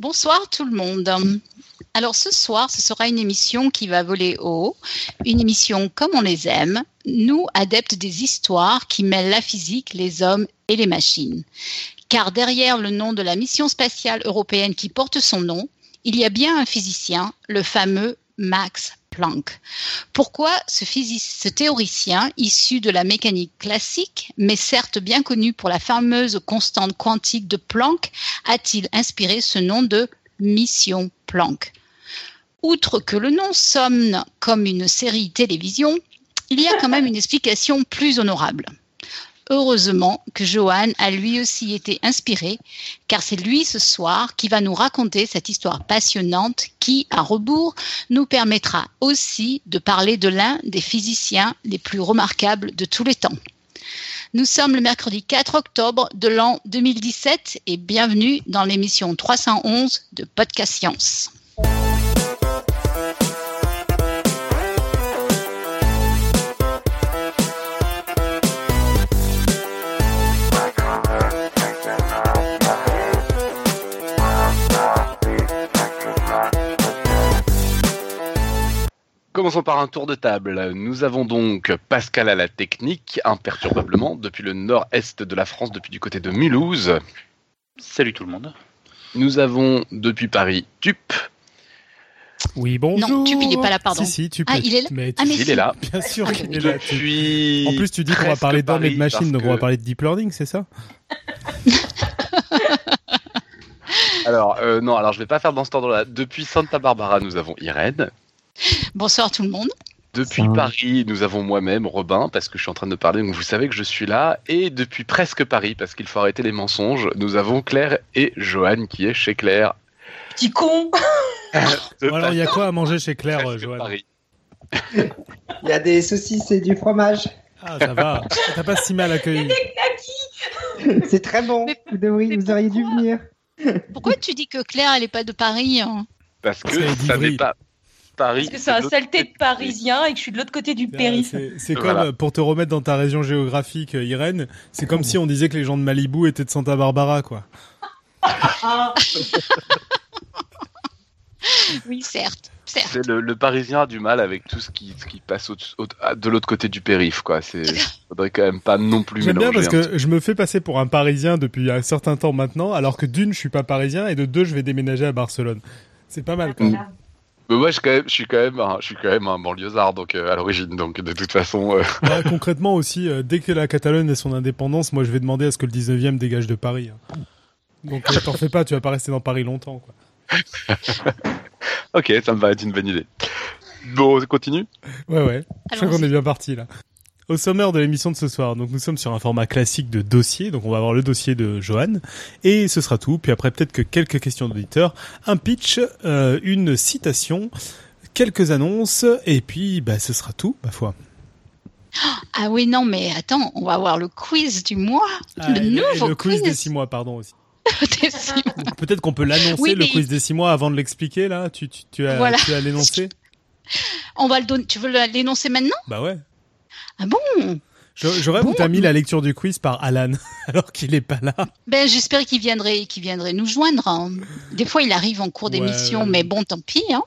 Bonsoir tout le monde. Alors ce soir, ce sera une émission qui va voler haut, une émission comme on les aime, nous adeptes des histoires qui mêlent la physique, les hommes et les machines. Car derrière le nom de la mission spatiale européenne qui porte son nom, il y a bien un physicien, le fameux Max Planck. Pourquoi ce, théoricien issu de la mécanique classique, mais certes bien connu pour la fameuse constante quantique de Planck, a-t-il inspiré ce nom de mission Planck? Outre que le nom sonne comme une série télévision, il y a quand même une explication plus honorable. Heureusement que Johan a lui aussi été inspiré, car c'est lui ce soir qui va nous raconter cette histoire passionnante qui, à rebours, nous permettra aussi de parler de l'un des physiciens les plus remarquables de tous les temps. Nous sommes le mercredi 4 octobre de l'an 2017 et bienvenue dans l'émission 311 de Podcast Science. Commençons par un tour de table. Nous avons donc Pascal à la technique, imperturbablement, depuis le nord-est de la France, depuis du côté de Mulhouse. Salut tout le monde. Nous avons depuis Paris Tup. Oui, bonjour. Non, Tup, il n'est pas là, pardon. Si, si, Tup. Ah, il est là mais Ah, mais Il si. est là. Bien sûr qu'il est là. Depuis. En plus, tu dis qu'on va parler d'hommes et de machines, parce donc on va parler de deep learning, c'est ça? Alors, euh, non, alors je vais pas faire dans cet ordre-là. Depuis Santa Barbara, nous avons Irène. Bonsoir tout le monde. Depuis Paris, nous avons moi-même, Robin, parce que je suis en train de parler, donc vous savez que je suis là. Et depuis presque Paris, parce qu'il faut arrêter les mensonges, nous avons Claire et Johan qui est chez Claire. Petit con Bon, Alors, il y a quoi à manger chez Claire, presque Joanne Paris. Il y a des saucisses et du fromage. Ah, ça va. T'as pas si mal accueilli. C'est très bon. Mais- vous, devriez, vous auriez dû venir. Pourquoi tu dis que Claire, elle n'est pas de Paris hein? Parce que C'est ça n'est pas Paris. Parce que c'est un saleté de parisien et que je suis de l'autre côté du périph. C'est comme, Voilà. pour te remettre dans ta région géographique, euh, Irène, c'est comme si on disait que les gens de Malibu étaient de Santa Barbara, quoi. Ah, Oui, certes, le, le Parisien a du mal avec tout ce qui, ce qui passe au- au- à- de l'autre côté du périph, quoi. C'est, faudrait quand même pas non plus J'aime mélanger. bien parce que je me fais passer pour un Parisien depuis un certain temps maintenant, alors que d'une, je suis pas Parisien, et de deux, je vais déménager à Barcelone. C'est pas mal, quand même. Mais moi, je, suis quand même, je suis quand même, un, je suis quand même un banlieusard, donc euh, à l'origine, donc de toute façon. euh, Ouais, concrètement aussi, euh, dès que la Catalogne ait son indépendance, moi je vais demander à ce que le 19e dégage de Paris. hein. Donc t'en fais pas, tu vas pas rester dans Paris longtemps. Quoi. Ok, ça me va être une bonne idée. Bon, on continue? Ouais, ouais, je crois qu'on est bien parti là. Au sommaire de l'émission de ce soir, donc nous sommes sur un format classique de dossier, donc on va avoir le dossier de Johan, et ce sera tout, puis après peut-être que quelques questions d'auditeurs, un pitch, euh, une citation, quelques annonces, et puis bah ce sera tout, ma foi. Ah oui, non, mais attends, on va avoir le quiz du mois. Ah, le nouveau le quiz quiz. des six mois, pardon aussi. Peut-être qu'on peut l'annoncer, Oui, le quiz des six mois, avant de l'expliquer, là Tu, tu, tu as, Voilà. tu as l'énoncé On va le donner. Tu veux le- l'énoncer maintenant? Bah ouais. Ah bon? Rêve Bon. mis la lecture du quiz par Alan, alors qu'il est pas là. Ben, j'espère qu'il viendrait, qu'il viendrait nous joindre. hein. Des fois, il arrive en cours d'émission, ouais. mais bon, tant pis. Hein.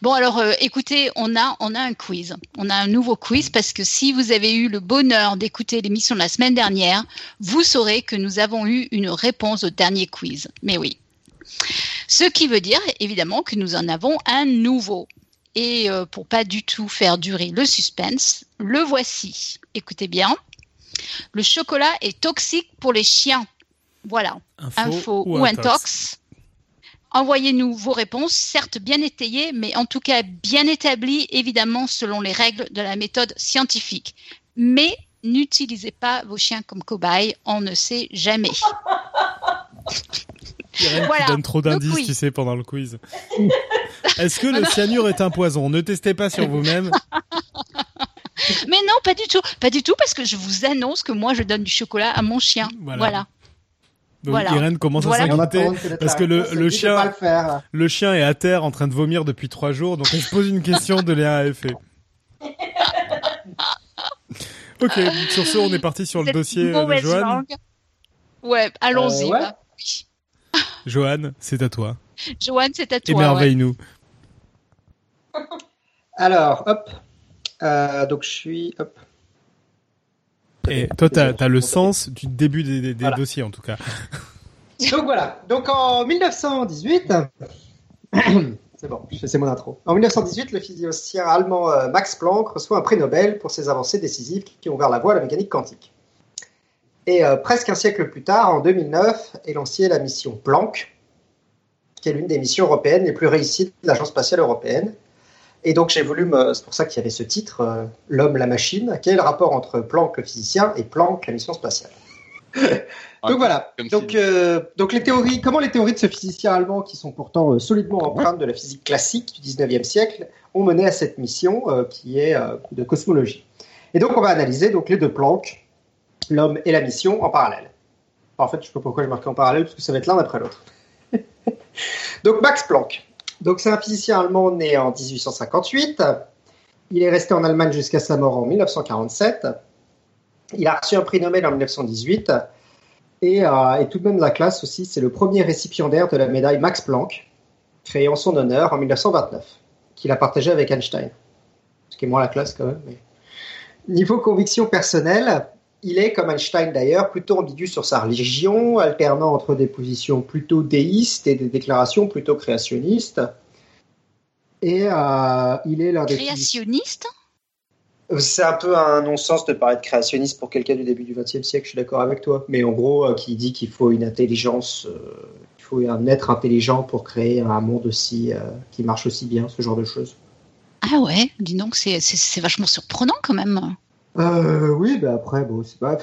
Bon, alors, euh, écoutez, on a, on a un quiz. On a un nouveau quiz parce que si vous avez eu le bonheur d'écouter l'émission de la semaine dernière, vous saurez que nous avons eu une réponse au dernier quiz. Mais oui. Ce qui veut dire, évidemment, que nous en avons un nouveau. Et euh, pour pas du tout faire durer le suspense, le voici. Écoutez bien. Le chocolat est toxique pour les chiens. Voilà info ou, intox. Envoyez-nous vos réponses, certes bien étayées, mais en tout cas bien établies, évidemment, selon les règles de la méthode scientifique. Mais n'utilisez pas vos chiens comme cobayes, on ne sait jamais. Irène Voilà, qui donne trop d'indices, tu sais, pendant le quiz. Est-ce que le cyanure est un poison? Ne testez pas sur vous-même. Mais non, pas du tout, pas du tout, parce que je vous annonce que moi, je donne du chocolat à mon chien. Voilà. Voilà. Donc Voilà. Irène commence Voilà. à on s'inquiéter. parce que le- le chien- le faire. Le chien est à terre en train de vomir depuis trois jours, donc elle se pose une question de Léa AFE. Ok, sur ce, on est parti sur le dossier de Johan. langue. Ouais, allons-y. Euh, ouais. bah. Johan, c'est à toi. Joanne, c'est à toi. ouais. Émerveille-nous. Alors, hop. Euh, donc je suis. Hop. Et toi, t'as as le sens du début des, des- des Voilà. dossiers, en tout cas. Donc voilà. Donc en 1918. C'est bon, c'est mon intro. En 1918, le physicien allemand euh, Max Planck reçoit un prix Nobel pour ses avancées décisives qui ont ouvert la voie à la mécanique quantique. Et euh, presque un siècle plus tard, en 2009, est lancée la mission Planck, qui est l'une des missions européennes les plus réussies de l'Agence spatiale européenne. Et donc j'ai voulu me... C'est pour ça qu'il y avait ce titre, euh, L'homme, la machine. Quel est le rapport entre Planck, le physicien, et Planck, la mission spatiale? Donc voilà. Donc, euh, donc les théories, comment les théories de ce physicien allemand, qui sont pourtant euh, solidement empreintes de la physique classique du 19e siècle, ont mené à cette mission euh, qui est euh, de cosmologie? Et donc on va analyser donc les deux Planck, l'homme et la mission, en parallèle. Enfin, en fait, je sais pas pourquoi j'ai marqué en parallèle, parce que ça va être l'un après l'autre. donc Max Planck. Donc c'est un physicien allemand né en 1858. Il est resté en Allemagne jusqu'à sa mort en 1947. Il a reçu un prix Nobel en 1918. Et, euh, et tout de même la classe aussi, c'est le premier récipiendaire de la médaille Max Planck, créée en son honneur en 1929, qu'il a partagé avec Einstein. Ce qui est moins la classe quand même. Mais... Niveau conviction personnelle, il est, comme Einstein d'ailleurs, plutôt ambigu sur sa religion, alternant entre des positions plutôt déistes et des déclarations plutôt créationnistes. Et euh, il est l'un des Créationniste? C'est un peu un non-sens de parler de créationniste pour quelqu'un du début du XXe siècle, je suis d'accord avec toi. Mais en gros, euh, qui dit qu'il faut une intelligence, euh, il faut un être intelligent pour créer un monde aussi euh, qui marche aussi bien, ce genre de choses. Ah ouais, dis donc, c'est vachement surprenant quand même. Euh, oui, bah après, bon, c'est pas.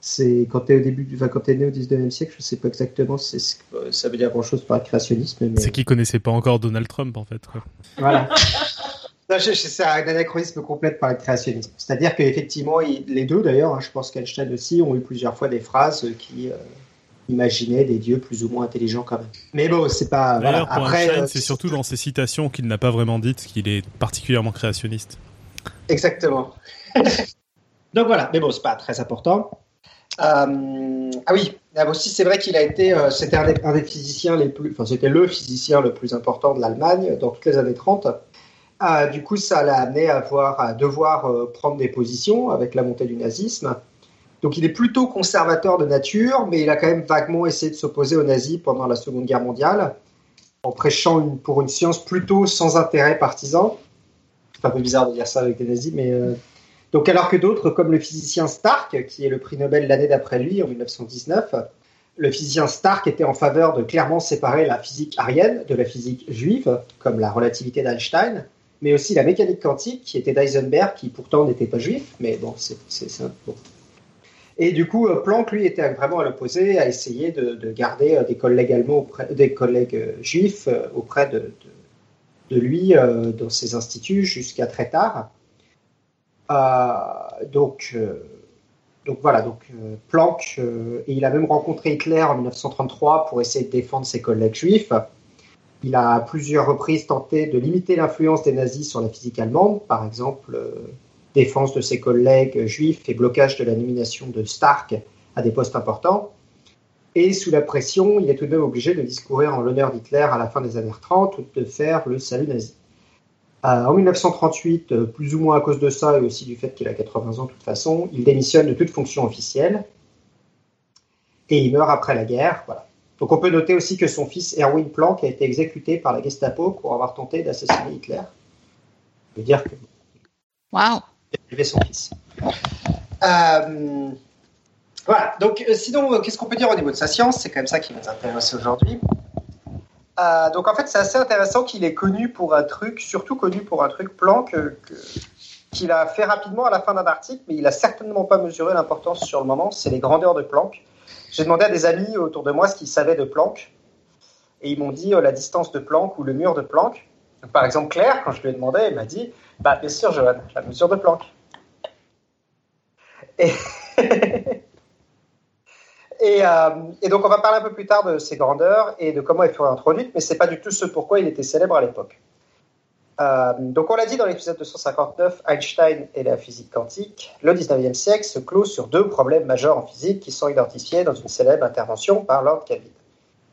C'est quand t'es au début, du... enfin, quand t'es né au 19e siècle, je sais pas exactement si c'est- euh, ça veut dire grand chose par créationnisme, mais C'est qu'ils connaissaient pas encore Donald Trump, en fait. quoi. Voilà. C'est un anachronisme complet de parler de créationnisme. C'est-à-dire qu'effectivement, les deux d'ailleurs, hein, je pense qu'Einstein aussi, ont eu plusieurs fois des phrases qui euh, imaginaient des dieux plus ou moins intelligents quand même. Mais bon, c'est pas. Voilà. pour Après, Einstein, euh, c'est surtout dans ses citations qu'il n'a pas vraiment dites qu'il est particulièrement créationniste. Exactement. Donc voilà, mais bon, c'est pas très important. Euh, ah oui, ah, aussi c'est vrai qu'il a été, euh, c'était un, des- physiciens les plus, enfin c'était le physicien le plus important de l'Allemagne dans toutes les années 30. Ah, du coup, ça l'a amené à, à devoir euh, prendre des positions avec la montée du nazisme. Donc il est plutôt conservateur de nature, mais il a quand même vaguement essayé de s'opposer aux nazis pendant la Seconde Guerre mondiale, en prêchant pour une science plutôt sans intérêt partisan. C'est un peu bizarre de dire ça avec des nazis, mais euh, alors que d'autres, comme le physicien Stark, qui est le prix Nobel l'année d'après lui, en 1919, le physicien Stark était en faveur de clairement séparer la physique arienne de la physique juive, comme la relativité d'Einstein, mais aussi la mécanique quantique, qui était d'Eisenberg, qui pourtant n'était pas juif, mais bon, c'est ça. Et du coup, euh, Planck, lui, était vraiment à l'opposé, à essayer de, de garder euh, des collègues euh, juifs auprès de, lui dans ses instituts jusqu'à très tard. Euh, donc, euh, donc voilà, donc euh, Planck, et il a même rencontré Hitler en 1933 pour essayer de défendre ses collègues juifs. Il a à plusieurs reprises tenté de limiter l'influence des nazis sur la physique allemande, par exemple défense de ses collègues juifs et blocage de la nomination de Stark à des postes importants. Et sous la pression, il est tout de même obligé de discourir en l'honneur d'Hitler à la fin des années 30 ou de faire le salut nazi. En 1938, euh, plus ou moins à cause de ça et aussi du fait qu'il a 80 ans de toute façon, il démissionne de toute fonction officielle et il meurt après la guerre. Voilà. Donc on peut noter aussi que son fils Erwin Planck a été exécuté par la Gestapo pour avoir tenté d'assassiner Hitler. Je veux dire que Waouh. il son fils. Euh, voilà, donc euh, sinon, qu'est-ce qu'on peut dire au niveau de sa science? C'est quand même ça qui nous intéresser aujourd'hui. Euh, donc en fait, c'est assez intéressant qu'il est connu pour un truc, surtout connu pour un truc Planck euh, que- qu'il a fait rapidement à la fin d'un article, mais il a certainement pas mesuré l'importance sur le moment, c'est les grandeurs de Planck. J'ai demandé à des amis autour de moi ce qu'ils savaient de Planck, et ils m'ont dit euh, la distance de Planck ou le mur de Planck. Par exemple, Claire, quand je lui ai demandé, elle m'a dit Bah, bien sûr, Johan, la mesure de Planck. Et, euh, et donc, on va parler un peu plus tard de ses grandeurs et de comment elles furent introduites, mais c'est pas du tout ce pourquoi il était célèbre à l'époque. Euh, donc, on l'a dit dans l'épisode 259, Einstein et la physique quantique, le 19e siècle se clôt sur deux problèmes majeurs en physique qui sont identifiés dans une célèbre intervention par Lord Kelvin.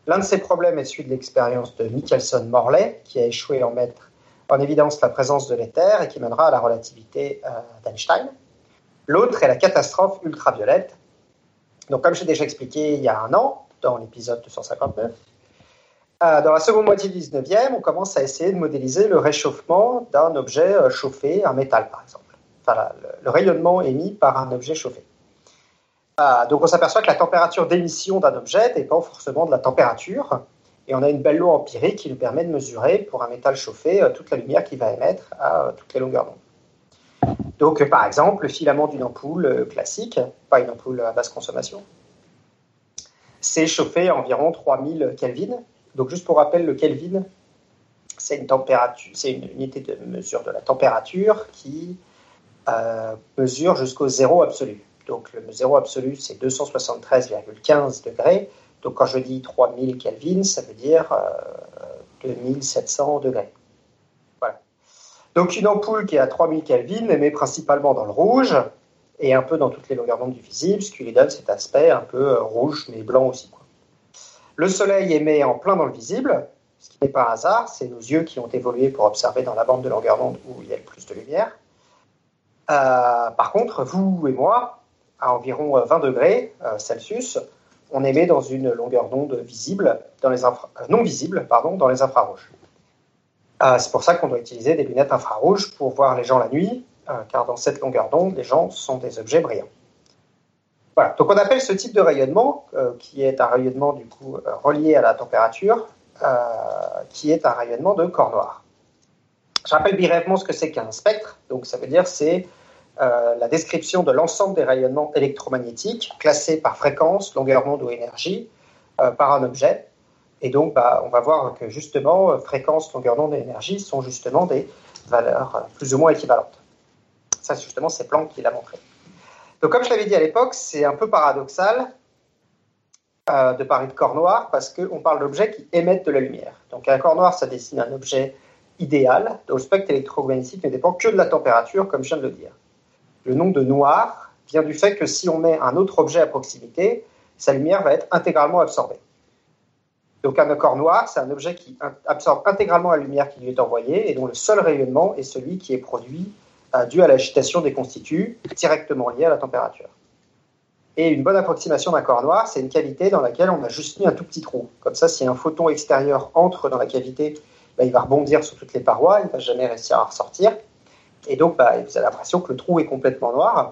L'un de ces problèmes est celui de l'expérience de Michelson-Morley, qui a échoué en mettre en évidence la présence de l'éther et qui mènera à la relativité euh, d'Einstein. L'autre est la catastrophe ultraviolette. Donc, comme j'ai déjà expliqué il y a un an, dans l'épisode 259, euh, dans la seconde moitié du 19e, on commence à essayer de modéliser le réchauffement d'un objet euh, chauffé, un métal par exemple. Enfin, le, rayonnement émis par un objet chauffé. Euh, donc on s'aperçoit que la température d'émission d'un objet dépend forcément de la température. Et on a une belle loi empirique qui nous permet de mesurer pour un métal chauffé toute la lumière qu'il va émettre à toutes les longueurs d'onde. Donc euh, par exemple, le filament d'une ampoule euh, classique, pas une ampoule à basse consommation, c'est chauffé à environ 3000 Kelvin. Donc juste pour rappel, le Kelvin, c'est une température, c'est une unité de mesure de la température qui euh, mesure jusqu'au zéro absolu. Donc le zéro absolu, c'est 273,15 degrés. Donc quand je dis 3000 Kelvin, ça veut dire euh, 2700 degrés. Donc une ampoule qui est à 3000 Kelvin émet principalement dans le rouge et un peu dans toutes les longueurs d'onde du visible, ce qui lui donne cet aspect un peu euh, rouge mais blanc aussi. Le soleil émet en plein dans le visible, ce qui n'est pas un hasard, c'est nos yeux qui ont évolué pour observer dans la bande de longueur d'onde où il y a le plus de lumière. Euh, par contre, vous et moi, à environ euh, 20 degrés euh, Celsius, on émet dans une longueur d'onde visible, dans les non visible, pardon, dans les infrarouges. Euh, c'est pour ça qu'on doit utiliser des lunettes infrarouges pour voir les gens la nuit, euh, car dans cette longueur d'onde, les gens sont des objets brillants. Voilà. Donc on appelle ce type de rayonnement, euh, qui est un rayonnement du coup euh, relié à la température, euh, qui est un rayonnement de corps noir. Je rappelle brièvement ce que c'est qu'un spectre. Donc ça veut dire c'est la description de l'ensemble des rayonnements électromagnétiques classés par fréquence, longueur d'onde ou énergie par un objet. Et donc, bah, on va voir que justement, euh, fréquence, longueur d'onde et énergie sont justement des valeurs euh, plus ou moins équivalentes. Ça, c'est justement, c'est Planck qui l'a montré. Donc, comme je l'avais dit à l'époque, c'est un peu paradoxal euh, de parler de corps noir parce qu'on parle d'objets qui émettent de la lumière. Donc, un corps noir, ça dessine un objet idéal dont le spectre électromagnétique ne dépend que de la température, comme je viens de le dire. Le nom de noir vient du fait que si on met un autre objet à proximité, sa lumière va être intégralement absorbée. Donc un corps noir, c'est un objet qui absorbe intégralement la lumière qui lui est envoyée et dont le seul rayonnement est celui qui est produit euh, dû à l'agitation des constituts directement lié à la température. Et une bonne approximation d'un corps noir, c'est une cavité dans laquelle on a juste mis un tout petit trou. Comme ça, si un photon extérieur entre dans la cavité, bah, il va rebondir sur toutes les parois, il ne va jamais réussir à ressortir. Et donc, bah, vous avez l'impression que le trou est complètement noir.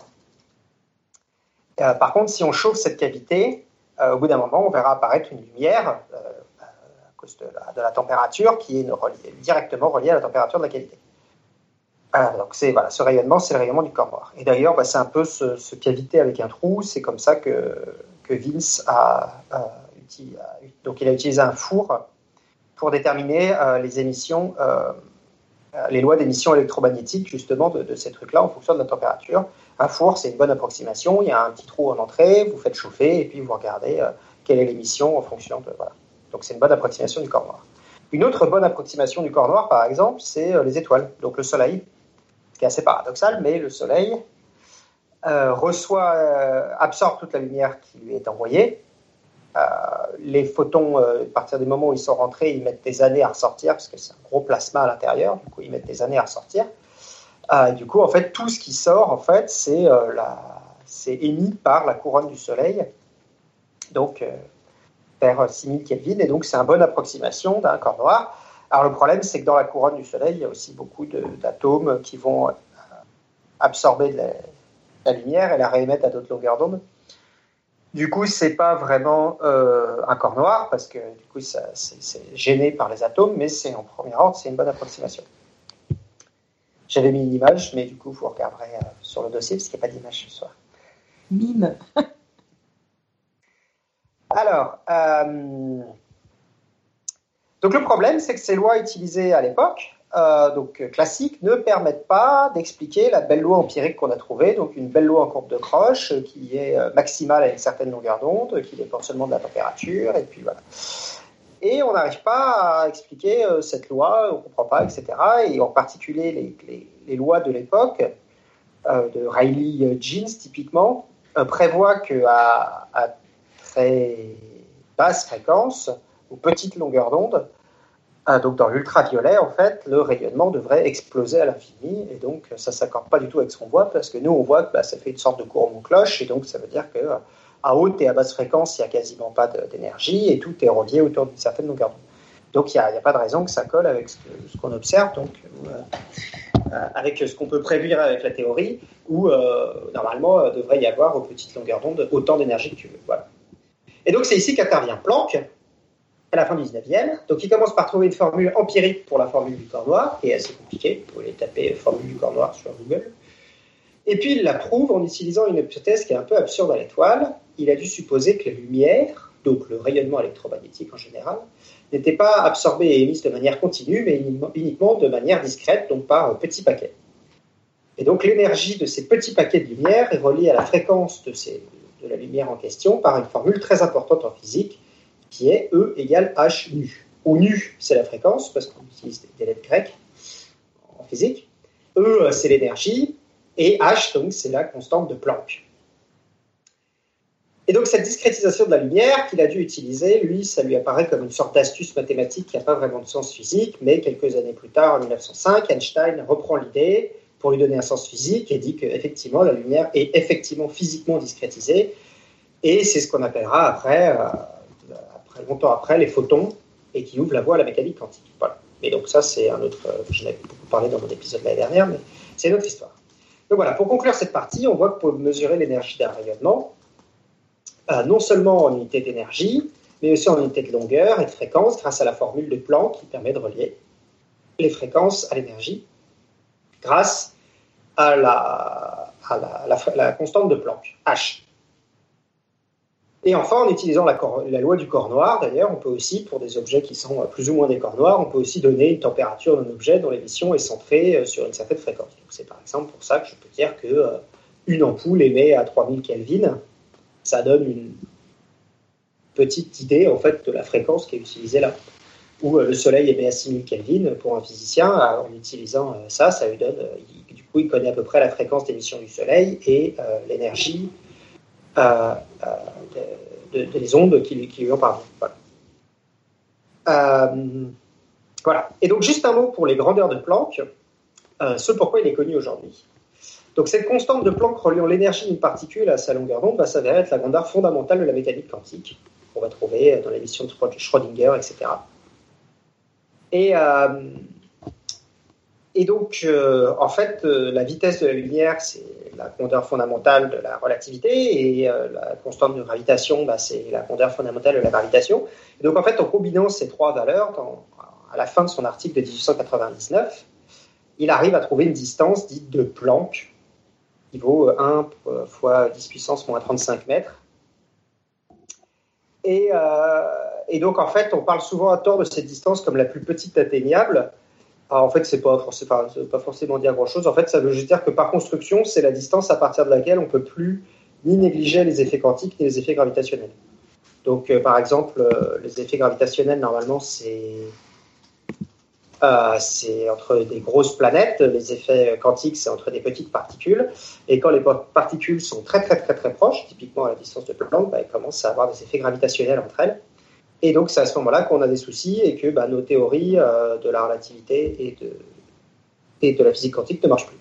Euh, par contre, si on chauffe cette cavité, au bout d'un moment, on verra apparaître une lumière euh, à cause de la, température qui est directement reliée à la température de la cavité. Euh, donc, c'est voilà, ce rayonnement, c'est le rayonnement du corps noir. Et d'ailleurs, bah, c'est un peu ce, ce cavité avec un trou. C'est comme ça que, que Vince a, donc il a utilisé un four pour déterminer euh, les émissions, euh, euh, les lois d'émission électromagnétique justement de ces trucs-là en fonction de la température. Un four, c'est une bonne approximation. Il y a un petit trou en entrée, vous faites chauffer et puis vous regardez euh, quelle est l'émission en fonction de voilà. Donc c'est une bonne approximation du corps noir. Une autre bonne approximation du corps noir, par exemple, c'est euh, les étoiles, donc le Soleil, ce qui est assez paradoxal, mais le Soleil euh, reçoit, absorbe toute la lumière qui lui est envoyée. Les photons, à partir du moment où ils sont rentrés, ils mettent des années à ressortir, parce que c'est un gros plasma à l'intérieur, du coup ils mettent des années à ressortir. Euh, du coup, en fait, tout ce qui sort, en fait, c'est euh, émis par la couronne du Soleil, donc euh, vers 6000 Kelvin, et donc c'est une bonne approximation d'un corps noir. Alors le problème, c'est que dans la couronne du Soleil, il y a aussi beaucoup d'atomes qui vont euh, absorber de la, lumière et la réémettre à d'autres longueurs d'onde. Du coup, c'est pas vraiment euh, un corps noir parce que du coup, c'est gêné par les atomes, mais c'est en premier ordre, c'est une bonne approximation. J'avais mis une image, mais du coup, vous regarderez euh, sur le dossier parce qu'il n'y a pas d'image ce soir. Mime. Alors, euh, donc le problème, c'est que ces lois utilisées à l'époque, euh, donc classiques, ne permettent pas d'expliquer la belle loi empirique qu'on a trouvée, donc une belle loi en courbe de Croche qui est maximale à une certaine longueur d'onde, qui dépend seulement de la température, et puis voilà. Et on n'arrive pas à expliquer euh, cette loi, on ne comprend pas, etc. Et en particulier les, les- lois de l'époque, euh, de Riley-Jeans typiquement, euh, prévoient qu'à à très basse fréquence, aux petites longueurs d'onde, euh, donc dans l'ultraviolet, en fait, le rayonnement devrait exploser à l'infini, et donc ça s'accorde pas du tout avec ce qu'on voit, parce que nous, on voit que bah, ça fait une sorte de courbe en cloche, et donc ça veut dire que à haute et à basse fréquence, il n'y a quasiment pas d'énergie, et tout est relié autour d'une certaine longueur d'onde. Donc il n'y a, pas de raison que ça colle avec ce qu'on observe, donc euh, euh, avec ce qu'on peut prédire avec la théorie, où euh, normalement euh, devrait y avoir aux petites longueurs d'onde autant d'énergie que tu veux. Voilà. Et donc c'est ici qu'intervient Planck à la fin du 19e. Donc il commence par trouver une formule empirique pour la formule du corps noir, qui est assez compliquée. Vous pouvez taper formule du corps noir sur Google. Et puis il la prouve en utilisant une hypothèse qui est un peu absurde à l'étoile. Il a dû supposer que la lumière, donc le rayonnement électromagnétique en général, n'était pas absorbée et émise de manière continue, mais uniquement- de manière discrète, donc par petits paquets. Et donc l'énergie de ces petits paquets de lumière est reliée à la fréquence de, la lumière en question par une formule très importante en physique qui est E égale H nu. Où nu, c'est la fréquence, parce qu'on utilise des lettres grecques en physique. E, c'est l'énergie, et H, donc, c'est la constante de Planck. Et donc, cette discrétisation de la lumière qu'il a dû utiliser, lui, ça lui apparaît comme une sorte d'astuce mathématique qui n'a pas vraiment de sens physique, mais quelques années plus tard, en 1905, Einstein reprend l'idée pour lui donner un sens physique et dit qu'effectivement, la lumière est effectivement physiquement discrétisée, et c'est ce qu'on appellera après, euh, après, longtemps après, les photons, et qui ouvre la voie à la mécanique quantique. Voilà. Mais donc ça, c'est un autre, euh, j'en avais beaucoup parlé dans mon épisode l'année dernière, mais c'est une autre histoire. Donc voilà, pour conclure cette partie, on voit que pour mesurer l'énergie d'un rayonnement, non seulement en unité d'énergie, mais aussi en unité de longueur et de fréquence, grâce à la formule de Planck qui permet de relier les fréquences à l'énergie, grâce à la, constante de Planck, H. Et enfin, en utilisant la, loi du corps noir, d'ailleurs, on peut aussi, pour des objets qui sont euh, plus ou moins des corps noirs, on peut aussi donner une température d'un objet dont l'émission est centrée euh, sur une certaine fréquence. C'est par exemple pour ça que je peux dire que euh, une ampoule émet à 3000 Kelvin. Ça donne une petite idée en fait de la fréquence qui est utilisée là. Ou euh, le Soleil émet à 6000 Kelvin pour un physicien, euh, en utilisant euh, ça, ça lui donne, du coup, il connaît à peu près la fréquence d'émission du Soleil et l'énergie de, de- des ondes qui, lui- ont parlé. Voilà. Et donc, juste un mot pour les grandeurs de Planck, ce pourquoi il est connu aujourd'hui. Donc, cette constante de Planck reliant l'énergie d'une particule à sa longueur d'onde va s'avérer être la grandeur fondamentale de la mécanique quantique, qu'on va trouver dans l'émission de Schrödinger, etc. Et, euh, et donc, euh, en fait, euh, la vitesse de la lumière, c'est la grandeur fondamentale de la relativité, et euh, la constante de gravitation, bah, c'est la grandeur fondamentale de la gravitation. Donc, en fait, en combinant ces trois valeurs, à la fin de son article de 1899, il arrive à trouver une distance dite de Planck, qui vaut 1 fois 10 puissance moins 35 mètres. Et, euh, et donc, en fait, on parle souvent à tort de cette distance comme la plus petite atteignable. Alors, en fait, c'est pas, pas, forcément dire grand-chose. En fait, ça veut juste dire que par construction, c'est la distance à partir de laquelle on peut plus ni négliger les effets quantiques ni les effets gravitationnels. Donc, euh, par exemple, euh, les effets gravitationnels, normalement, c'est euh, c'est entre des grosses planètes. Les effets quantiques, c'est entre des petites particules. Et quand les particules sont très, très, très, très proches, typiquement à la distance de Planck, bah, elles commencent à avoir des effets gravitationnels entre elles. Et donc, c'est à ce moment-là qu'on a des soucis et que bah, nos théories euh, de la relativité et de, la physique quantique ne marchent plus.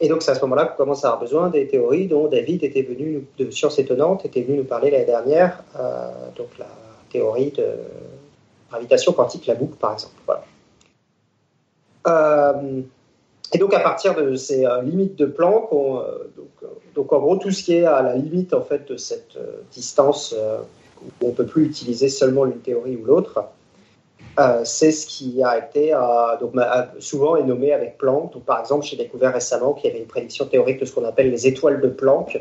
Et donc, c'est à ce moment-là qu'on commence à avoir besoin des théories dont David était venu, de Sciences Étonnantes, était venu nous parler l'année dernière, euh, donc la théorie de gravitation quantique, la boucle, par exemple. Euh, et donc, à partir de ces euh, limites de Planck, euh, donc, en gros, tout ce qui est à la limite en fait, de cette distance où on ne peut plus utiliser seulement l'une théorie ou l'autre, c'est ce qui a été souvent nommé avec Planck. Donc, par exemple, j'ai découvert récemment qu'il y avait une prédiction théorique de ce qu'on appelle les étoiles de Planck,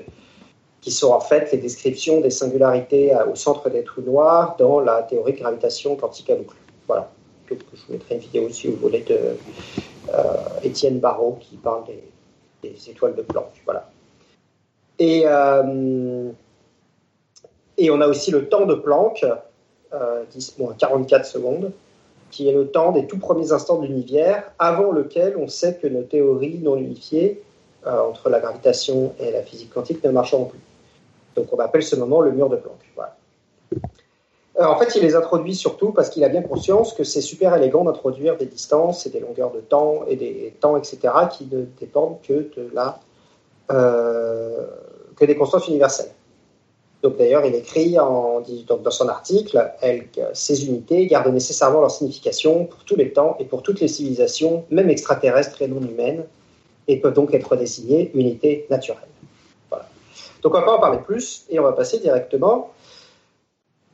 qui sont en fait les descriptions des singularités au centre des trous noirs dans la théorie de gravitation quantique à boucle. Voilà. Donc, je vous mettrai une vidéo si vous voulez de euh, Étienne Barrault qui parle des, étoiles de Planck. Voilà. Et, euh, et on a aussi le temps de Planck, euh, 10 moins 44 secondes, qui est le temps des tout premiers instants de l'univers, avant lequel on sait que nos théories non unifiées euh, entre la gravitation et la physique quantique ne marcheront plus. Donc on appelle ce moment le mur de Planck. Voilà. Euh, en fait, il les introduit surtout parce qu'il a bien conscience que c'est super élégant d'introduire des distances et des longueurs de temps et des temps, etc., qui ne dépendent que de la, euh, que des constantes universelles. Donc d'ailleurs, il écrit dans son article, elle, ces unités gardent nécessairement leur signification pour tous les temps et pour toutes les civilisations, même extraterrestres et non humaines, et peuvent donc être désignées unités naturelles. Voilà. Donc on va pas en parler plus et on va passer directement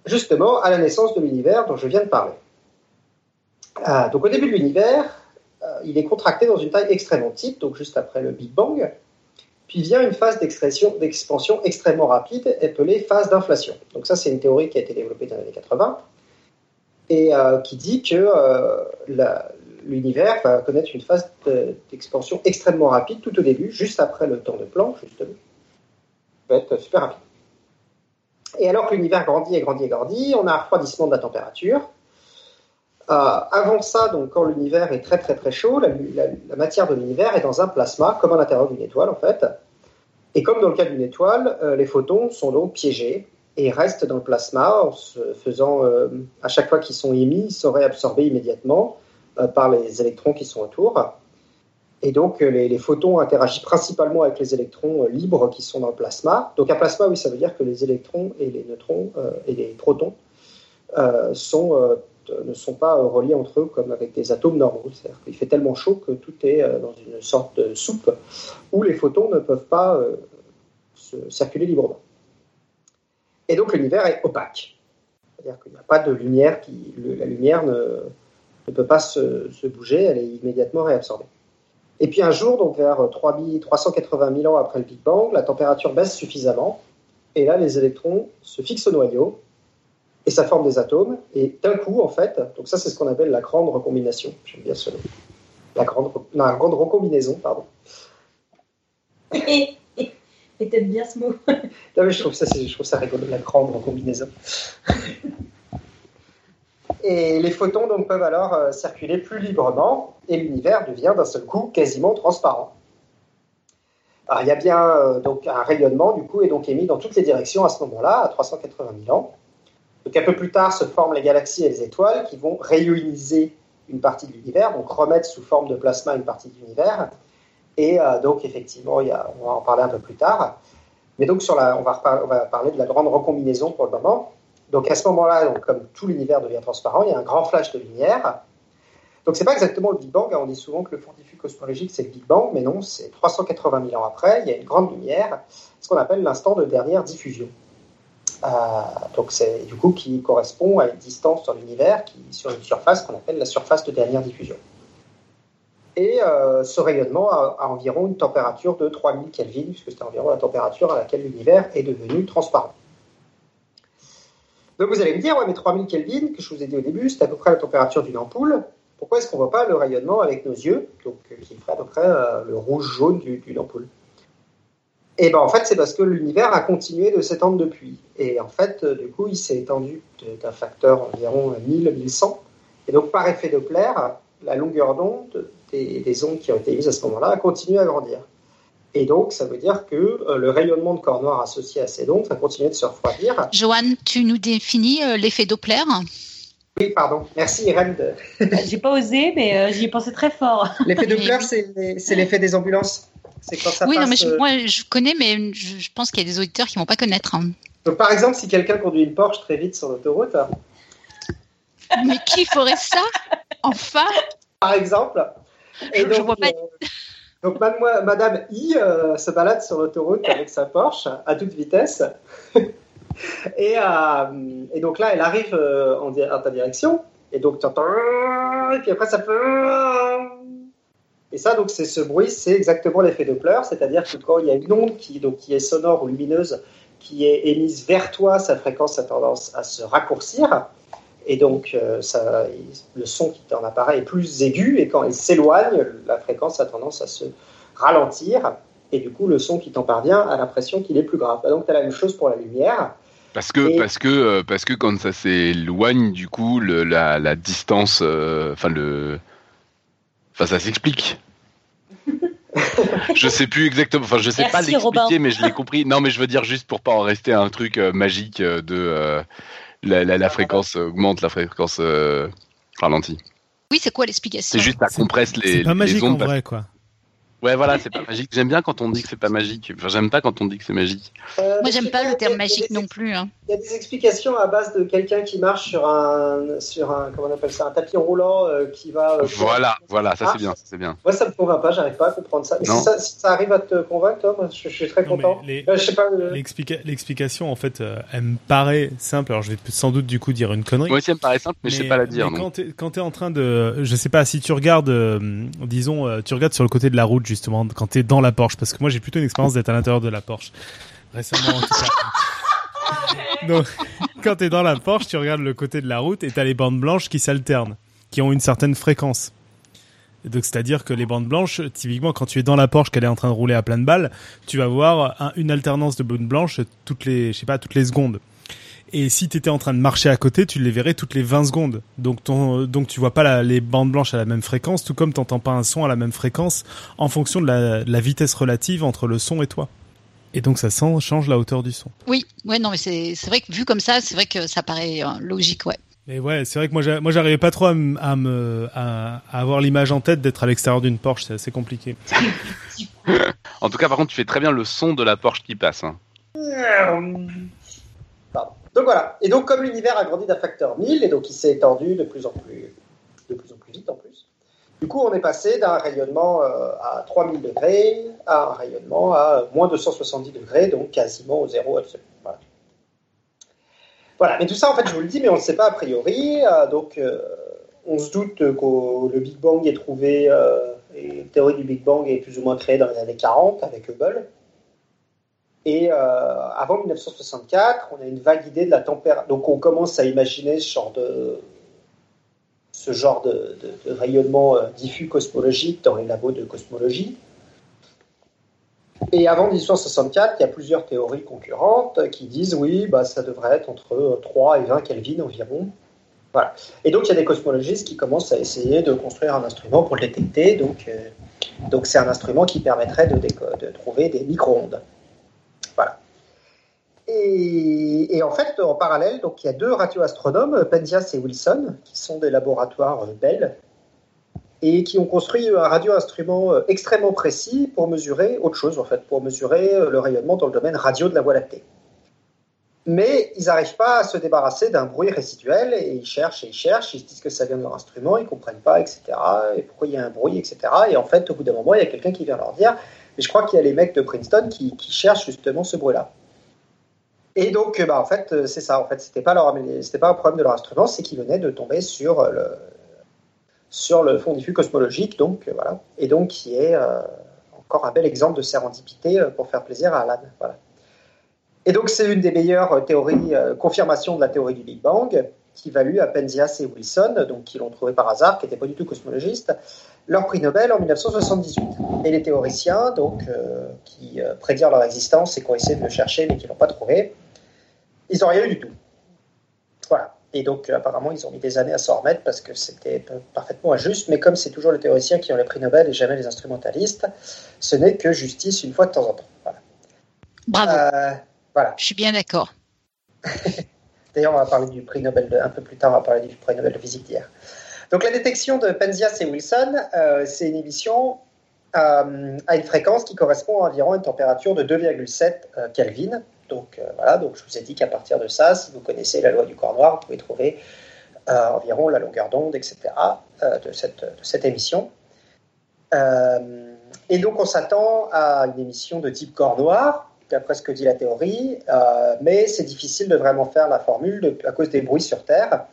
justement à la naissance de l'univers dont je viens de parler. Ah, donc au début de l'univers, euh, il est contracté dans une taille extrêmement petite, donc juste après le Big Bang, puis vient une phase d'expansion extrêmement rapide appelée phase d'inflation. Donc ça c'est une théorie qui a été développée dans les années 80 et euh, qui dit que euh, l'univers va connaître une phase d'expansion extrêmement rapide tout au début, juste après le temps de Planck, justement. Va être super rapide. Et alors que l'univers grandit et grandit et grandit, on a un refroidissement de la température. Euh, avant ça, donc, quand l'univers est très très très chaud, la, matière de l'univers est dans un plasma, comme à l'intérieur d'une étoile en fait. Et comme dans le cas d'une étoile, euh, les photons sont donc piégés et restent dans le plasma en se faisant, euh, à chaque fois qu'ils sont émis, ils seraient absorbés immédiatement par les électrons qui sont autour. Et donc, euh, les, photons interagissent principalement avec les électrons euh, libres qui sont dans le plasma. Donc, un plasma, oui, ça veut dire que les électrons et les neutrons euh, et les protons ne sont pas reliés entre eux comme avec des atomes normaux. C'est-à-dire qu'il fait tellement chaud que tout est dans une sorte de soupe où les photons ne peuvent pas se circuler librement. Et donc, l'univers est opaque. C'est-à-dire qu'il n'y a pas de lumière qui. la lumière ne, peut pas se bouger, elle est immédiatement réabsorbée. Et puis un jour, donc vers 380 000 ans après le Big Bang, la température baisse suffisamment. Et là, les électrons se fixent au noyau et ça forme des atomes. Et d'un coup, en fait, donc ça, c'est ce qu'on appelle la grande recombination. J'aime bien ce nom. La grande, la grande recombinaison, pardon. Et t'aimes bien ce mot. non, mais je trouve ça, je trouve ça rigolo, la grande recombinaison. Et les photons donc, peuvent alors euh, circuler plus librement et l'univers devient d'un seul coup quasiment transparent. Alors, il y a bien euh, donc, un rayonnement du coup est donc émis dans toutes les directions à ce moment-là, à 380 000 ans. Donc un peu plus tard se forment les galaxies et les étoiles qui vont rayoniser une partie de l'univers, donc remettre sous forme de plasma une partie de l'univers. Et euh, donc effectivement, il y a, on va en parler un peu plus tard. Mais donc sur la, va on va parler de la grande recombinaison pour le moment. Donc à ce moment-là, comme tout l'univers devient transparent, il y a un grand flash de lumière. Donc c'est pas exactement le Big Bang. Hein. On dit souvent que le fond diffus cosmologique c'est le Big Bang, mais non, c'est 380 000 ans après. Il y a une grande lumière, ce qu'on appelle l'instant de dernière diffusion. Euh, donc c'est du coup qui correspond à une distance dans l'univers qui sur une surface qu'on appelle la surface de dernière diffusion. Et euh, ce rayonnement a, a, environ une température de 3000 Kelvin, puisque c'est environ la température à laquelle l'univers est devenu transparent. Vous allez me dire, ouais, mais 3000 Kelvin, que je vous ai dit au début, c'est à peu près la température d'une ampoule. Pourquoi est-ce qu'on ne voit pas le rayonnement avec nos yeux, donc euh, qui ferait à peu près euh, le rouge-jaune d'une ampoule? Et bien en fait, c'est parce que l'univers a continué de s'étendre depuis. Et en fait, euh, du coup, il s'est étendu d'un facteur environ 1000-1100. Et donc par effet Doppler, la longueur d'onde des, des ondes qui ont été émises à ce moment-là a continué à grandir. Et donc, ça veut dire que euh, le rayonnement de corps noir associé à ces ondes va continuer de se refroidir. Joanne, tu nous définis euh, l'effet Doppler Oui, pardon. Merci Irène. De... J'ai pas osé, mais euh, j'y ai pensé très fort. L'effet Doppler, c'est l'effet des ambulances. C'est quand ça oui, non, mais moi je connais, mais je, pense qu'il y a des auditeurs qui vont pas connaître. Hein. Donc, par exemple, si quelqu'un conduit une Porsche très vite sur l'autoroute. Mais qui ferait ça? Enfin? Par exemple. Et donc, je vois pas. Donc Madame I euh, se balade sur l'autoroute avec sa Porsche à toute vitesse. et, euh, et, donc là, elle arrive euh, en, ta direction. Et donc tu entends... Et puis après, ça fait... Et ça, donc, c'est ce bruit, c'est exactement l'effet Doppler. C'est-à-dire que quand il y a une onde qui, donc, qui est sonore ou lumineuse, qui est émise vers toi, sa fréquence a tendance à se raccourcir. Et donc, ça, le son qui en appareil est plus aigu, et quand il s'éloigne, la fréquence a tendance à se ralentir, et du coup, le son qui t'en parvient a l'impression qu'il est plus grave. Bah, donc, tu as la même chose pour la lumière. Parce que, parce, que, euh, parce que quand ça s'éloigne, du coup, le, la, la, distance, euh, enfin, le. Enfin, ça s'explique. je sais plus exactement, enfin, je sais pas l'expliquer, mais je l'ai compris. Non, mais je veux dire juste pour pas en rester à un truc euh, magique de la, la, la fréquence augmente, la fréquence euh, ralentit. Oui, c'est quoi l'explication? C'est juste ça compresse les, C'est pas les magique en ondes. vrai, quoi. Ouais, voilà, c'est pas magique. J'aime bien quand on dit que c'est pas magique. Enfin, j'aime pas quand on dit que c'est magique. Euh, Moi, j'aime pas le terme magique non plus. hein. Il y a des explications à base de quelqu'un qui marche sur un, sur un, comment on appelle ça, un tapis roulant euh, qui va. euh, Voilà, voilà, ça Ah. c'est bien, ça, c'est bien. Moi, ça me convainc pas, j'arrive pas à comprendre ça. Mais Non. si ça, si ça arrive à te convaincre, toi, moi, je, je suis très mais content. les- Euh, euh, L'explication, en fait, euh, elle me paraît simple. Alors, je vais sans doute du coup dire une connerie. Moi aussi, elle me paraît simple, mais, je sais pas la dire. mais quand t'es quand t'es en train de, je sais pas si tu regardes, euh, disons, euh, tu regardes sur le côté de la route justement quand t'es dans la Porsche, parce que moi j'ai plutôt une expérience d'être à l'intérieur de la Porsche récemment en tout cas. Donc quand t'es dans la Porsche, tu regardes le côté de la route et t'as les bandes blanches qui s'alternent, qui ont une certaine fréquence. Donc c'est-à-dire que les bandes blanches, typiquement quand tu es dans la Porsche qu'elle est en train de rouler à pleine balle, tu vas voir un- une alternance de bandes blanches toutes les, je sais pas, toutes les secondes. Et si tu étais en train de marcher à côté, tu les verrais toutes les 20 secondes. Donc, ton, donc tu vois pas la- les bandes blanches à la même fréquence, tout comme t'entends pas un son à la même fréquence en fonction de la, de la vitesse relative entre le son et toi. Et donc ça sent, change la hauteur du son. Oui, ouais, non, mais c'est vrai que vu comme ça, c'est vrai que ça paraît euh, logique, ouais. Mais ouais, c'est vrai que moi, moi j'arrivais pas trop à, me- à, me, à, à avoir l'image en tête d'être à l'extérieur d'une Porsche, c'est assez compliqué. En tout cas, par contre, tu fais très bien le son de la Porsche qui passe. hein. Donc voilà. Et donc, comme l'univers a grandi d'un facteur 1000, et donc il s'est étendu de plus en plus, de plus en plus vite en plus, du coup, on est passé d'un rayonnement euh, à 3000 degrés à un rayonnement à moins 270 degrés, donc quasiment au zéro absolu. Voilà. Voilà. Mais tout ça, en fait, je vous le dis, mais on ne sait pas a priori. euh, donc, euh, on se doute que le Big Bang est trouvé, et la théorie du Big Bang est plus ou moins créée dans les années 40 avec Hubble. Et euh, avant 1964, on a une vague idée de la température. Donc on commence à imaginer ce genre de, ce genre de, rayonnement euh, diffus cosmologique dans les labos de cosmologie. Et avant 1964, il y a plusieurs théories concurrentes qui disent oui, bah, ça devrait être entre 3 et 20 Kelvin environ. Voilà. Et donc il y a des cosmologistes qui commencent à essayer de construire un instrument pour le détecter. Donc euh, donc c'est un instrument qui permettrait de, de trouver des micro-ondes. Et, en fait, en parallèle, donc il y a deux radioastronomes, Penzias et Wilson, qui sont des laboratoires euh, Bell, et qui ont construit un radioinstrument euh, extrêmement précis pour mesurer autre chose, en fait, pour mesurer euh, le rayonnement dans le domaine radio de la Voie lactée. Mais ils n'arrivent pas à se débarrasser d'un bruit résiduel, et ils cherchent et ils cherchent, ils se disent que ça vient de leur instrument, ils ne comprennent pas, etc., et pourquoi il y a un bruit, etc. Et en fait, au bout d'un moment, il y a quelqu'un qui vient leur dire, et je crois qu'il y a les mecs de Princeton qui cherchent justement ce bruit-là. Et donc, euh, bah, en fait, euh, c'est ça. En fait, c'était pas leur, c'était pas un problème de leur instrument, c'est qu'ils venaient de tomber sur euh, le, sur le fond diffus cosmologique, donc voilà. Et donc, qui est encore un bel exemple de sérendipité pour faire plaisir à Alan. Voilà. Et donc, c'est une des meilleures théories, confirmations de la théorie du Big Bang, qui valut à Penzias et Wilson, donc qui l'ont trouvé par hasard, qui n'étaient pas du tout cosmologistes, leur prix Nobel en 1978. Et les théoriciens, donc, qui prédirent leur existence et qui ont essayé de le chercher mais qui ne l'ont pas trouvé, ils n'ont rien eu du tout. Voilà. Et donc, euh, apparemment, ils ont mis des années à s'en remettre parce que c'était parfaitement injuste. Mais comme c'est toujours les théoriciens qui ont les prix Nobel et jamais les instrumentalistes, ce n'est que justice une fois de temps en temps. Voilà. Bravo, Euh, voilà. je suis bien d'accord. D'ailleurs, on va parler du prix Nobel de- un peu plus tard, on va parler du prix Nobel de physique d'hier. Donc la détection de Penzias et Wilson, euh, c'est une émission euh, à une fréquence qui correspond à environ une température de 2,7 euh, Kelvin. Donc euh, voilà, donc je vous ai dit qu'à partir de ça, si vous connaissez la loi du corps noir, vous pouvez trouver euh, environ la longueur d'onde, etc. euh, de, cette, émission. Et donc on s'attend à une émission de type corps noir, d'après ce que dit la théorie, mais c'est difficile de vraiment faire la formule à cause des bruits sur Terre.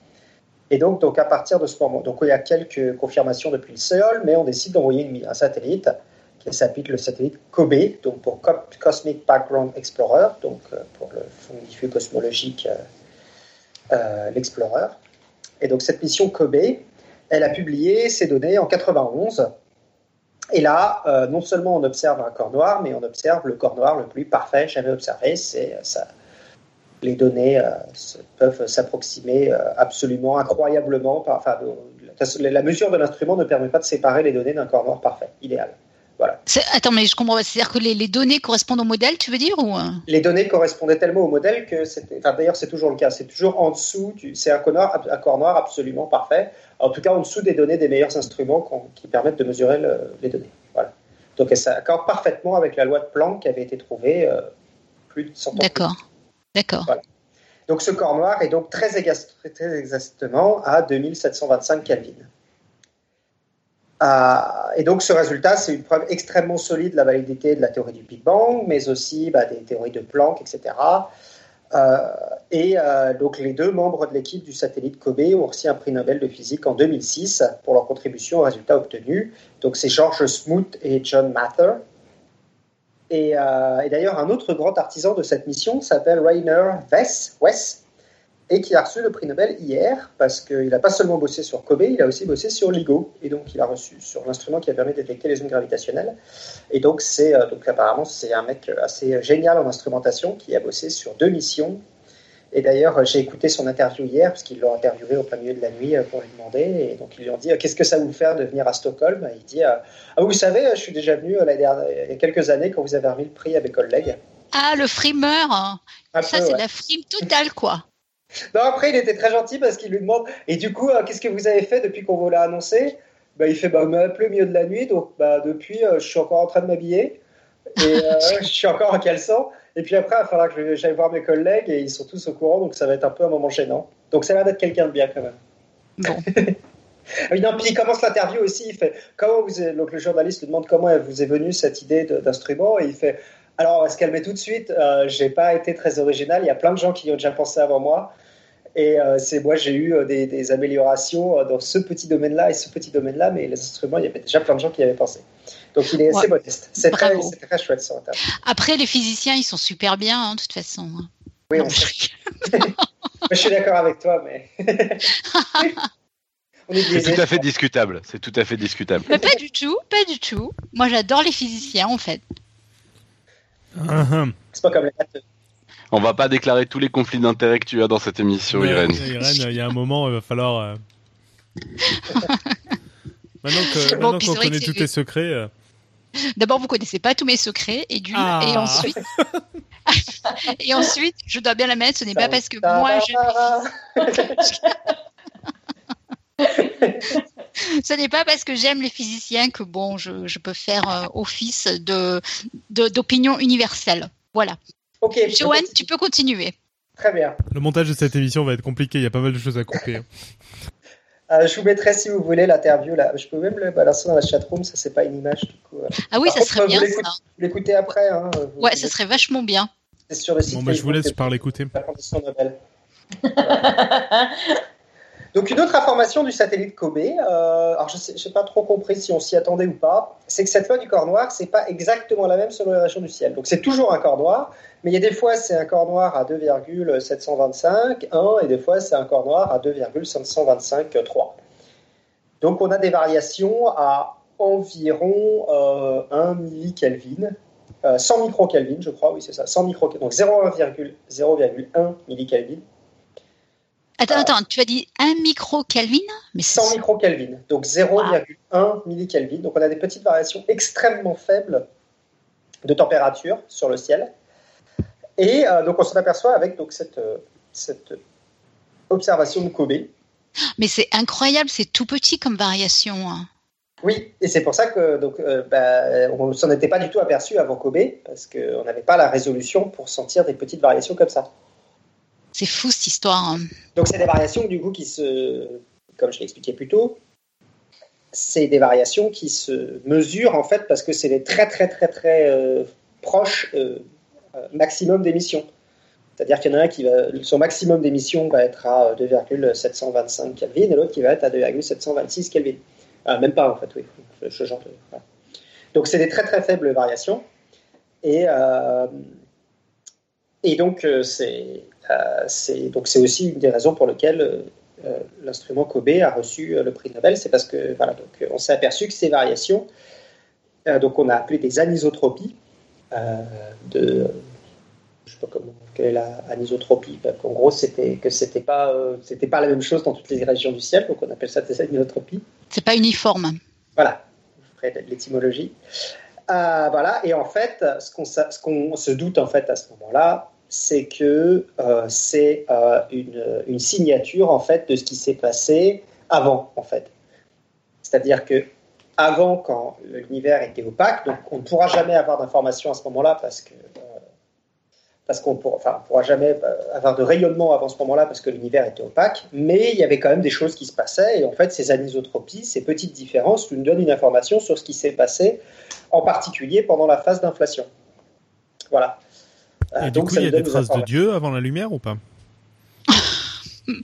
Et donc, donc à partir de ce moment, donc il y a quelques confirmations depuis le sol, mais on décide d'envoyer un satellite qui s'appelle le satellite COBE, donc pour Co- Cosmic Background Explorer, donc euh, pour le fond diffus cosmologique euh, euh, l'Explorer. Et donc cette mission COBE, elle a publié ses données en 91. Et là, non seulement on observe un corps noir, mais on observe le corps noir le plus parfait jamais observé. C'est ça. Les données peuvent s'approximer absolument, incroyablement. Par, enfin, la mesure de l'instrument ne permet pas de séparer les données d'un corps noir parfait, idéal. Voilà. Attends, mais je comprends pas. C'est-à-dire que les, les données correspondent au modèle, tu veux dire ou? Les données correspondaient tellement au modèle que c'était. Enfin, d'ailleurs, c'est toujours le cas. C'est toujours en dessous. Du... C'est un corps, noir, un corps noir absolument parfait. En tout cas, en dessous des données des meilleurs instruments qui permettent de mesurer le- les données. Voilà. Donc, ça accorde parfaitement avec la loi de Planck qui avait été trouvée euh, plus de 100 ans. D'accord. D'accord. Donc ce corps noir est donc très exactement à 2725 Kelvin. Ah, et donc ce résultat, c'est une preuve extrêmement solide de la validité de la théorie du Big Bang, mais aussi bah, des théories de Planck, etc. Euh, et euh, donc les deux membres de l'équipe du satellite Kobe ont reçu un prix Nobel de physique en 2006 pour leur contribution aux résultats obtenus. Donc c'est George Smoot et John Mather. Et, euh, et d'ailleurs, un autre grand artisan de cette mission s'appelle Rainer Wess, Wess, et qui a reçu le prix Nobel hier, parce qu'il n'a pas seulement bossé sur Kobe, il a aussi bossé sur LIGO, et donc il a reçu sur l'instrument qui a permis de détecter les ondes gravitationnelles. Et donc, c'est, euh, donc apparemment, c'est un mec assez génial en instrumentation qui a bossé sur deux missions. Et d'ailleurs, j'ai écouté son interview hier, parce qu'ils l'ont interviewé au plein milieu de la nuit euh, pour lui demander. Et donc, ils lui ont dit Qu'est-ce que ça vous fait de venir à Stockholm? Il dit Ah, vous savez, je suis déjà venu euh, dernière- il y a quelques années quand vous avez remis le prix à mes collègues. Ah, le frimeur. hein. Ça, c'est ouais. la frime totale, quoi. Non, après, il était très gentil parce qu'il lui demande Et du coup, euh, qu'est-ce que vous avez fait depuis qu'on vous l'a annoncé? Bah, Il fait bah, On m'a appelé au milieu de la nuit, donc bah, depuis, euh, je suis encore en train de m'habiller. Et euh, je suis encore en caleçon. Et puis après, il va falloir que j'aille voir mes collègues et ils sont tous au courant, donc ça va être un peu un moment gênant. Donc ça a l'air d'être quelqu'un de bien quand même. Bon. Ah oui, non, puis il commence l'interview aussi. Il fait comment vous est- donc le journaliste lui demande comment vous est venue cette idée d'instrument et il fait alors on va se calmer tout de suite? Euh, j'ai pas été très original. Il y a plein de gens qui y ont déjà pensé avant moi. Et euh, c'est moi j'ai eu euh, des, des améliorations euh, dans ce petit domaine-là et ce petit domaine-là, mais les instruments il y avait déjà plein de gens qui y avaient pensé. Donc il est assez modeste. C'est très, Bravo. c'est très chouette sur interview. Après, les physiciens, ils sont super bien, hein, de toute façon. Oui, Non, on je- sait. je suis d'accord avec toi, mais C'est tout à fait discutable. C'est tout à fait discutable. Mais pas du tout, pas du tout. Moi, j'adore les physiciens, en fait. Ah, ah. C'est pas comme les matheux. On va pas déclarer tous les conflits d'intérêts que tu as dans cette émission, Ouais, Irène. Irène, il y a un moment, il va falloir. euh, Maintenant Bon, qu'on connaît que tous tes secrets. euh, D'abord, vous connaissez pas tous mes secrets, et d'une, Ah. et ensuite, et ensuite, je dois bien la mettre. Ce n'est pas parce que moi, je... ce n'est pas parce que j'aime les physiciens que bon, je, je peux faire euh, office de de- d'opinion universelle. Voilà. Ok, Joanne, tu peux continuer. Très bien. Le montage de cette émission va être compliqué, il y a pas mal de choses à couper. hein. Euh, je vous mettrai si vous voulez l'interview là. Je peux même le balancer dans la chatroom, ça c'est pas une image du coup. euh. Ah oui, Par ça contre, serait bien. Ça. Vous l'écoutez après. Hein, vous- Ouais, vous- ça serait vachement bien. C'est sur le site. Bon, bah, je vous laisse par l'écouter. la Fondation Nobel. Donc une autre information du satellite Kobe, euh, alors je n'ai pas trop compris si on s'y attendait ou pas, c'est que cette loi du corps noir, c'est pas exactement la même selon les régions du ciel. Donc c'est toujours un corps noir, mais il y a des fois c'est un corps noir à 2,725, 1, et des fois c'est un corps noir à 2,525, 3. Donc on a des variations à environ euh, 1 millikelvin, euh, 100 microkelvin, je crois, oui c'est ça, 100 micro, donc 0,1 millikelvin. Attends, Ah. attends, tu as dit un micro Kelvin Mais c'est 100 microkelvin, donc 0,1 millikelvin. Donc on a des petites variations extrêmement faibles de température sur le ciel. Et euh, donc on s'en aperçoit avec donc, cette, euh, cette observation de Kobe. mais c'est incroyable, c'est tout petit comme variation. hein. Oui, et c'est pour ça que donc euh, bah, on s'en était pas du tout aperçu avant Kobe, parce qu'on n'avait pas la résolution pour sentir des petites variations comme ça. C'est fou cette histoire. hein. Donc c'est des variations du coup qui se, comme je l'ai expliqué plus tôt, c'est des variations qui se mesurent en fait parce que c'est des très très très très euh, proches euh, euh, maximum d'émissions. C'est-à-dire qu'il y en a un qui va, son maximum d'émissions va être à 2,725 Kelvin et l'autre qui va être à 2,726 Kelvin. Même pas en fait, oui. Ce genre de, voilà. Donc c'est des très très faibles variations et euh, et donc euh, euh, c'est donc c'est aussi une des raisons pour lesquelles euh, euh, l'instrument Kobe a reçu euh, le prix Nobel, c'est parce que voilà donc euh, on s'est aperçu que ces variations, euh, donc on a appelé des anisotropies euh, de je sais pas comment quelle est la anisotropie, qu'en gros c'était que c'était pas euh, c'était pas la même chose dans toutes les régions du ciel, donc on appelle ça des anisotropies. C'est pas uniforme. Voilà, je ferai de l'étymologie. Euh, voilà, et en fait, ce qu'on ce qu'on se doute en fait à ce moment-là, c'est que euh, c'est euh, une, signature en fait de ce qui s'est passé avant en fait. C'est-à-dire que avant, quand l'univers était opaque, donc on ne pourra jamais avoir d'informations à ce moment-là parce que euh, parce qu'on on pourra jamais avoir de rayonnement avant ce moment-là parce que l'univers était opaque, mais il y avait quand même des choses qui se passaient et en fait ces anisotropies, ces petites différences nous donnent une information sur ce qui s'est passé, en particulier pendant la phase d'inflation. Voilà. Euh, Et du coup, ça il y a des traces de. Dieu avant la lumière ou pas?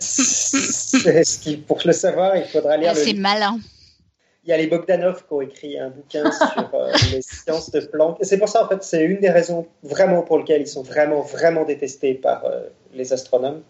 C'est ce qui, pour le savoir, il faudra lire Ah, C'est malin. Il y a les Bogdanov qui ont écrit un bouquin sur euh, les sciences de Planck. Et c'est pour ça, en fait, c'est une des raisons vraiment pour lesquelles ils sont vraiment, vraiment détestés par euh, les astronomes.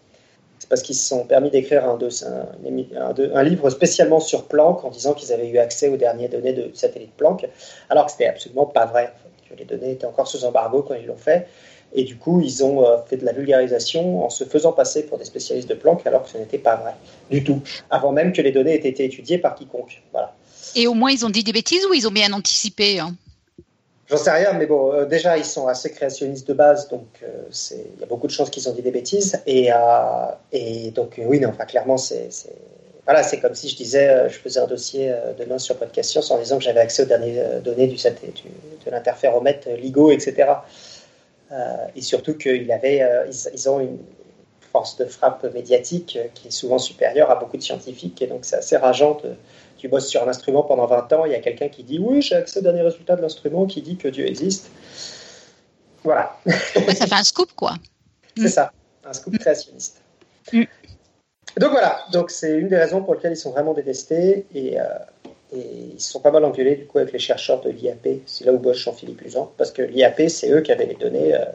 C'est parce qu'ils se sont permis d'écrire un, livre spécialement sur Planck en disant qu'ils avaient eu accès aux dernières données de satellite Planck, alors que c'était absolument pas vrai. En fait, que les données étaient encore sous embargo quand ils l'ont fait. Et du coup, ils ont euh, fait de la vulgarisation en se faisant passer pour des spécialistes de Planck, alors que ce n'était pas vrai du tout, avant même que les données aient été étudiées par quiconque. Voilà. Et au moins, ils ont dit des bêtises ou ils ont bien anticipé hein? J'en sais rien, mais bon, euh, déjà, ils sont assez créationnistes de base, donc euh, il y a beaucoup de chances qu'ils ont dit des bêtises. Et, euh, et donc, oui, non, enfin, clairement, c'est. Voilà, c'est comme si je disais, je faisais un dossier demain sur Podcast Science en disant que j'avais accès aux dernières données du, du- de l'interféromètre LIGO, etc. Euh, et surtout qu'ils euh, ils, ont une force de frappe médiatique euh, qui est souvent supérieure à beaucoup de scientifiques, et donc c'est assez rageant de, tu bosses sur un instrument pendant 20 ans, il y a quelqu'un qui dit oui, j'ai accès aux derniers résultats de l'instrument, qui dit que Dieu existe. Voilà, Ouais, Ça fait un scoop, quoi. c'est ça, un scoop créationniste. Mm. Donc voilà, donc c'est une des raisons pour lesquelles ils sont vraiment détestés et, euh, et ils se sont pas mal engueulés du coup avec les chercheurs de l'IAP. C'est là où bosse Jean-Philippe Luzan, parce que l'IAP c'est eux qui avaient les données euh,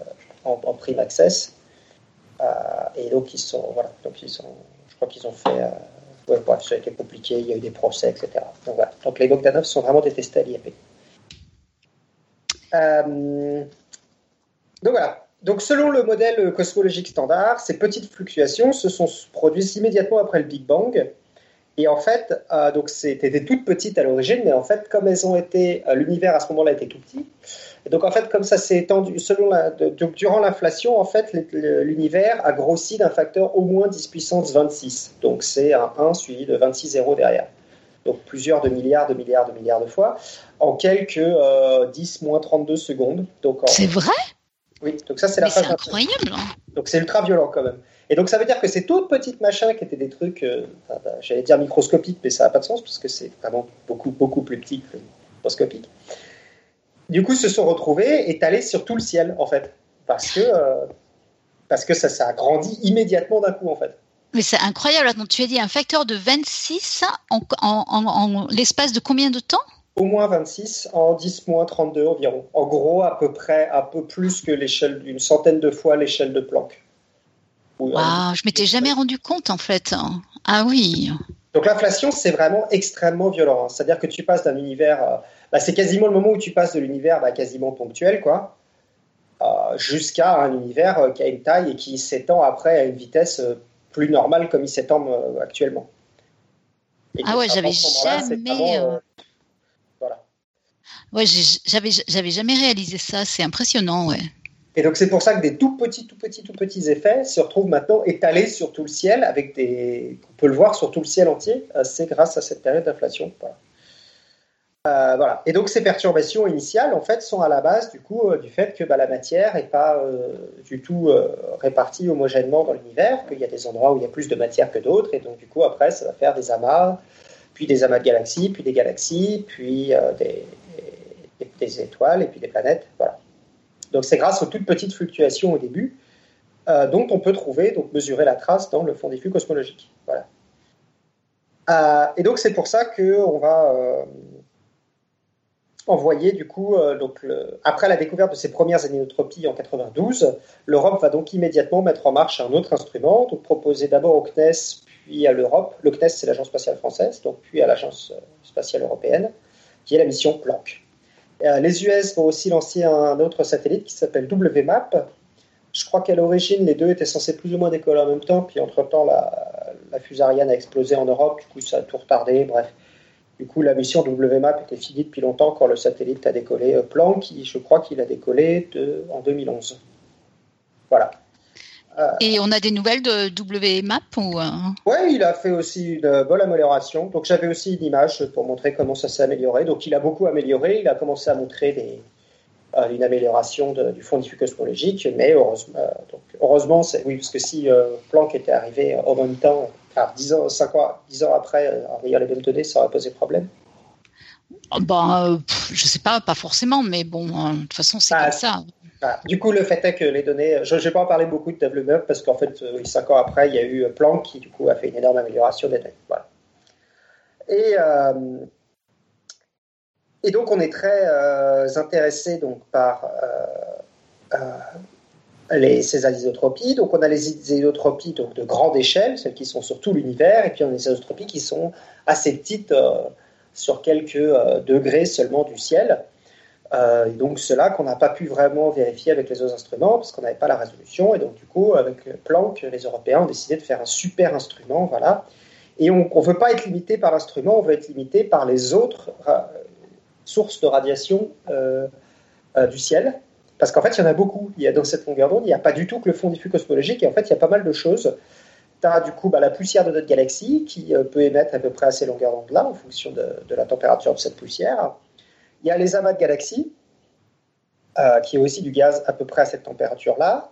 en, prime access Euh, et donc ils sont voilà, donc ils sont, je crois qu'ils ont fait euh, Ouais, ça a été compliqué, il y a eu des procès, etc. Donc les Bogdanov sont vraiment détestés à l'IAP. Donc voilà. Donc selon le modèle cosmologique standard, ces petites fluctuations se sont produites immédiatement après le Big Bang. Et en fait, euh, donc c'était toutes petites à l'origine, mais en fait, comme elles ont été, euh, l'univers à ce moment-là était tout petit. Et donc en fait, comme ça s'est étendu, selon donc, durant l'inflation, en fait, l'univers a grossi d'un facteur au moins 10 puissance 26. Donc c'est un 1 suivi de 26 zéros derrière. Donc plusieurs de milliards, de milliards, de milliards de fois, en quelques euh, 10 moins 32 secondes. C'est vrai? Oui, donc ça c'est la c'est incroyable. hein. Donc c'est ultra violent quand même. Et donc ça veut dire que ces toutes petites machins qui étaient des trucs, euh, enfin, bah, j'allais dire microscopiques, mais ça n'a pas de sens parce que c'est vraiment beaucoup, beaucoup plus petit que microscopique. Du coup, se sont retrouvés étalés sur tout le ciel en fait, parce que euh, parce que ça, ça a grandi immédiatement d'un coup en fait. Mais c'est incroyable. Attends, tu as dit un facteur de 26 en, en- en- en l'espace de combien de temps? Au moins 26 en 10 moins 32 environ. En gros, à peu près, un peu plus que l'échelle d'une centaine de fois l'échelle de Planck. Euh, Waouh, je m'étais jamais rendu compte en fait. Ah oui. Donc l'inflation, c'est vraiment extrêmement violent. hein. C'est-à-dire que tu passes d'un univers, euh, bah, c'est quasiment le moment où tu passes de l'univers bah, quasiment ponctuel, quoi, euh, jusqu'à un univers euh, qui a une taille et qui s'étend après à une vitesse plus normale comme il s'étend actuellement. Et Ah ouais, j'avais jamais, vraiment. Ouais, j'avais jamais réalisé ça. C'est impressionnant, ouais. Et donc c'est pour ça que des tout petits, tout petits, tout petits effets se retrouvent maintenant étalés sur tout le ciel, avec des, on peut le voir sur tout le ciel entier. euh, C'est grâce à cette période d'inflation. Euh, voilà. Et donc ces perturbations initiales, en fait, sont à la base du coup euh, du fait que bah, la matière n'est pas du tout répartie homogènement dans l'univers, qu'il y a des endroits où il y a plus de matière que d'autres, et donc du coup après ça va faire des amas, puis des amas de galaxies, puis des galaxies, puis des, des- étoiles, et puis des planètes. Voilà. Donc c'est grâce aux toutes petites fluctuations au début euh, dont on peut trouver, donc mesurer la trace dans le fond diffus cosmologique. Voilà. Euh, et donc c'est pour ça qu'on va euh, envoyer du coup, donc après la découverte de ces premières anéotropies en 92, l'Europe va donc immédiatement mettre en marche un autre instrument, donc proposé d'abord au CNES puis à l'Europe. Le CNES c'est l'agence spatiale française, donc puis à l'agence spatiale européenne, qui est la mission Planck. Euh, les US vont aussi lancer un autre satellite qui s'appelle WMAP. Je crois qu'à l'origine, les deux étaient censés plus ou moins décoller en même temps, puis entre-temps, la, la fusée Ariane a explosé en Europe, du coup, ça a tout retardé, bref. Du coup, la mission WMAP était finie depuis longtemps quand le satellite a décollé euh, Plan, qui, je crois qu'il a décollé en 2011. Voilà. Et on a des nouvelles de WMAP ou euh, Oui, il a fait aussi une bonne amélioration. Donc j'avais aussi une image pour montrer comment ça s'est amélioré. Donc il a beaucoup amélioré. Il a commencé à montrer des, euh, une amélioration de- du fond diffus cosmologique. Mais heureusement, euh, donc, heureusement c'est- oui, parce que si euh, Planck était arrivé au même temps, alors 10 ans, 5 ans, 10 ans après, euh, en ayant les mêmes données, ça aurait posé problème. ben, euh, pff, je sais pas, pas forcément, mais bon, euh, de toute façon, c'est Ah, comme ça. Voilà. Du coup, le fait est que les données, je ne vais pas en parler beaucoup de WMAP parce qu'en fait, euh, cinq ans après, il y a eu Planck qui, du coup, a fait une énorme amélioration des données. Voilà. Et, euh, donc, on est très euh, intéressé donc, par euh, euh, ces anisotropies. Donc, on a les anisotropies donc, de grande échelle, celles qui sont sur tout l'univers, et puis on a les anisotropies qui sont assez petites, euh, sur quelques euh, degrés seulement du ciel. Euh, et donc cela qu'on n'a pas pu vraiment vérifier avec les autres instruments parce qu'on n'avait pas la résolution. Et donc du coup, avec Planck, les Européens ont décidé de faire un super instrument, voilà. Et on ne veut pas être limité par l'instrument, on veut être limité par les autres ra- sources de radiation euh, euh, du ciel. Parce qu'en fait, il y en a beaucoup. Il y a dans cette longueur d'onde, il n'y a pas du tout que le fond diffus cosmologique. Et en fait, il y a pas mal de choses. Tu as du coup bah, la poussière de notre galaxie qui euh, peut émettre à peu près à ces longueurs d'onde-là en fonction de la température de cette poussière. Il y a les amas de galaxies, euh, qui est aussi du gaz à peu près à cette température-là.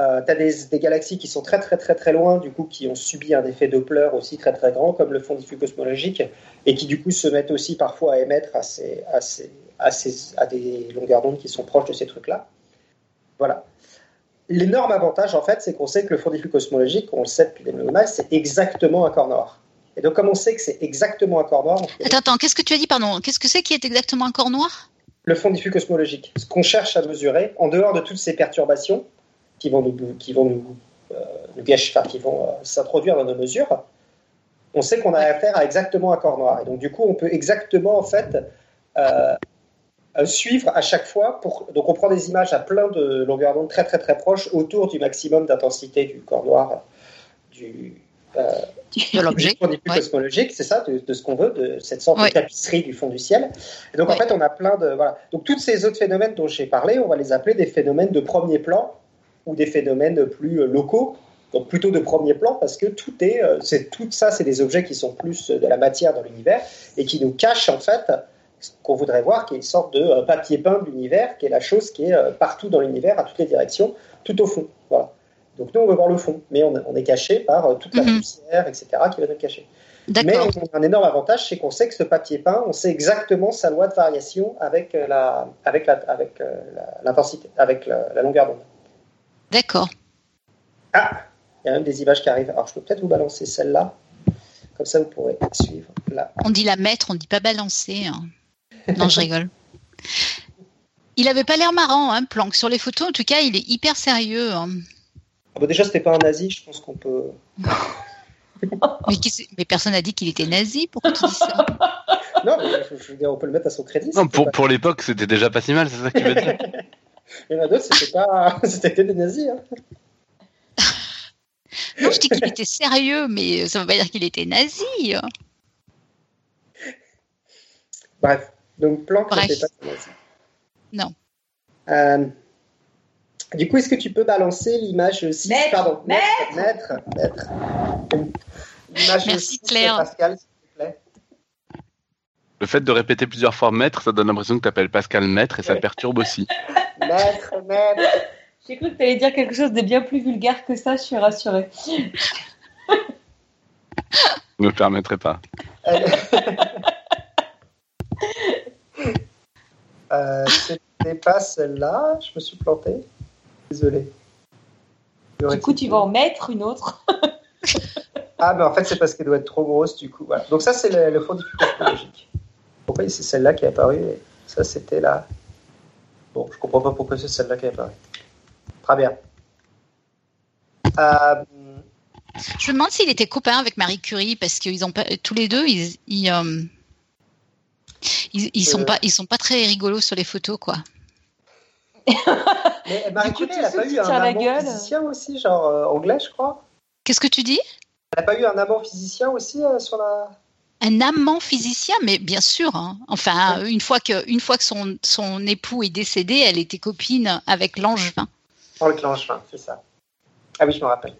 Euh, tu as des, galaxies qui sont très très très très loin, du coup, qui ont subi un effet Doppler aussi très très grand, comme le fond diffus cosmologique, et qui du coup se mettent aussi parfois à émettre à, ces, à, à des longueurs d'onde qui sont proches de ces trucs-là. Voilà. L'énorme avantage, en fait, c'est qu'on sait que le fond diffus cosmologique, on le sait depuis des millénaires, c'est exactement un corps noir. Et donc, comme on sait que c'est exactement un corps noir, on- Attends, attends, qu'est-ce que tu as dit, pardon? Qu'est-ce que c'est qui est exactement un corps noir? Le fond diffus cosmologique, ce qu'on cherche à mesurer, en dehors de toutes ces perturbations qui vont nous, qui vont nous, euh, nous gâcher, enfin, qui vont euh, s'introduire dans nos mesures, on sait qu'on a affaire à exactement un corps noir. Et donc, du coup, on peut exactement, en fait, euh, suivre à chaque fois. Pour... Donc, on prend des images à plein de longueurs d'onde très, très, très proches, autour du maximum d'intensité du corps noir, du, de l'objet du ouais. cosmologique, c'est ça, de, de ce qu'on veut, de cette sorte Ouais. de tapisserie du fond du ciel. Et donc, en fait, on a plein de. Voilà. Donc, tous ces autres phénomènes dont j'ai parlé, on va les appeler des phénomènes de premier plan ou des phénomènes plus euh, locaux. Donc, plutôt de premier plan parce que tout est. euh, c'est tout ça, c'est des objets qui sont plus euh, de la matière dans l'univers et qui nous cachent, en fait, ce qu'on voudrait voir, qui est une sorte de papier peint de l'univers, qui est la chose qui est partout dans l'univers, à toutes les directions, tout au fond. Voilà. Donc, nous, on veut voir le fond, mais on, on est caché par euh, toute la Mhm. poussière, etc., qui va nous cacher. Mais un énorme avantage, c'est qu'on sait que ce papier peint, on sait exactement sa loi de variation avec euh, la, avec la, avec euh, la- l'intensité, avec la, la longueur d'onde. D'accord. Ah, il y a même des images qui arrivent. Alors, je peux peut-être vous balancer celle-là, comme ça vous pourrez suivre. Là. On dit la mettre, on dit pas balancer. hein. Non, je rigole. Il avait pas l'air marrant, hein, Planck. Sur les photos, en tout cas, il est hyper sérieux. hein. Ah bon, déjà, c'était pas un nazi, je pense qu'on peut. Mais, qui c'est- mais personne n'a dit qu'il était nazi. Pourquoi tu dis ça Non, mais je, je veux dire, on peut le mettre à son crédit. Non, pour, pas- pour l'époque, c'était déjà pas si mal, c'est ça que tu veux dire Il y en a d'autres, c'était pas, c'était des nazis. hein. Non, je dis qu'il était sérieux, mais ça veut pas dire qu'il était nazi. hein. Bref, donc Planck Bref. n'était pas un nazi. Non. Euh, du coup, est-ce que tu peux balancer l'image 6 Maître, Pardon, maître, maître, maître. L'image Merci, 6, Claire. Pascal, s'il te plaît. Le fait de répéter plusieurs fois maître, ça donne l'impression que tu appelles Pascal maître et ça Ouais. perturbe aussi. Maître, maître. J'ai cru que tu allais dire quelque chose de bien plus vulgaire que ça, je suis rassurée. Je me permettrai pas. Elle- euh, C'était pas celle-là, je me suis planté. Désolé. Du coup, tu vas en mettre une autre. Ah, mais en fait, c'est parce qu'elle doit être trop grosse, du coup. Voilà. Donc, ça, c'est le, le fond diffus cosmologique. Pourquoi c'est celle-là qui est apparue et Ça, c'était là. Bon, je comprends pas pourquoi c'est celle-là qui est apparue. Très bien. Euh, Je me demande s'il était copain avec Marie Curie parce qu'ils ont pas, tous les deux, ils, ils, euh, ils, ils sont Euh. pas, ils sont pas très rigolos sur les photos, quoi. mais Marie Curie, elle a pas eu un amant gueule. physicien aussi, genre euh, anglais, je crois. Qu'est-ce que tu dis? Elle a pas eu un amant physicien aussi euh, sur la. un amant physicien, mais bien sûr. hein. Enfin, une fois que, une fois que son, son époux est décédé, elle était copine avec Langevin. Le clenchement, c'est ça. Ah oui, je me rappelle.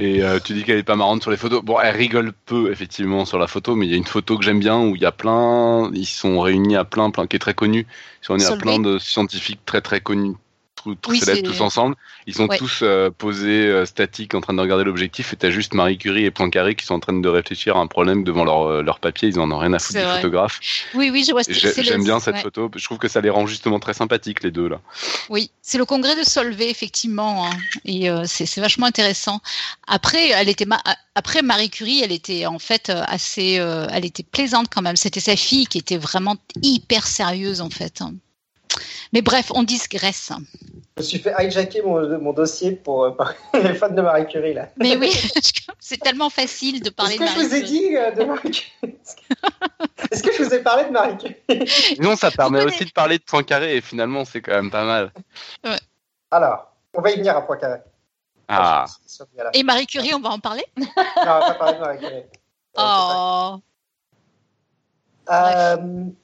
Et euh, tu dis qu'elle est pas marrante sur les photos. Bon, elle rigole peu effectivement sur la photo, mais il y a une photo que j'aime bien où il y a plein, ils sont réunis à plein, plein qui est très connu. Ils sont réunis à plein de scientifiques très très connus, tout Oui, célèbres tous ensemble. Ils sont Ouais. tous euh, posés euh, statiques en train de regarder l'objectif. Et t'as juste Marie Curie et Poincaré qui sont en train de réfléchir à un problème devant leur euh, leur papier. Ils en ont rien à foutre du vrai. photographe. Oui, oui, je vois. J'aime bien cette ouais. photo. Je trouve que ça les rend justement très sympathiques les deux là. Oui, c'est le congrès de Solvay, effectivement, hein. et euh, c'est vachement intéressant. Après, elle était ma- après Marie Curie, elle était en fait assez, elle était plaisante quand même. C'était sa fille qui était vraiment hyper sérieuse en fait. hein. Mais bref, on digresse. Je me suis fait hijacker mon, mon dossier pour euh, les fans de Marie Curie là. Mais oui, c'est tellement facile de parler Est-ce de que je Marie vous ai Curie. dit euh, de Marie Curie Est-ce que je vous ai parlé de Marie Curie Sinon, ça permet aussi de parler de Poincaré et finalement, c'est quand même pas mal. Alors, on va y venir à Poincaré. Ah. Et Marie Curie, on va en parler Non, on va pas parler de Marie Curie. Oh, Euh,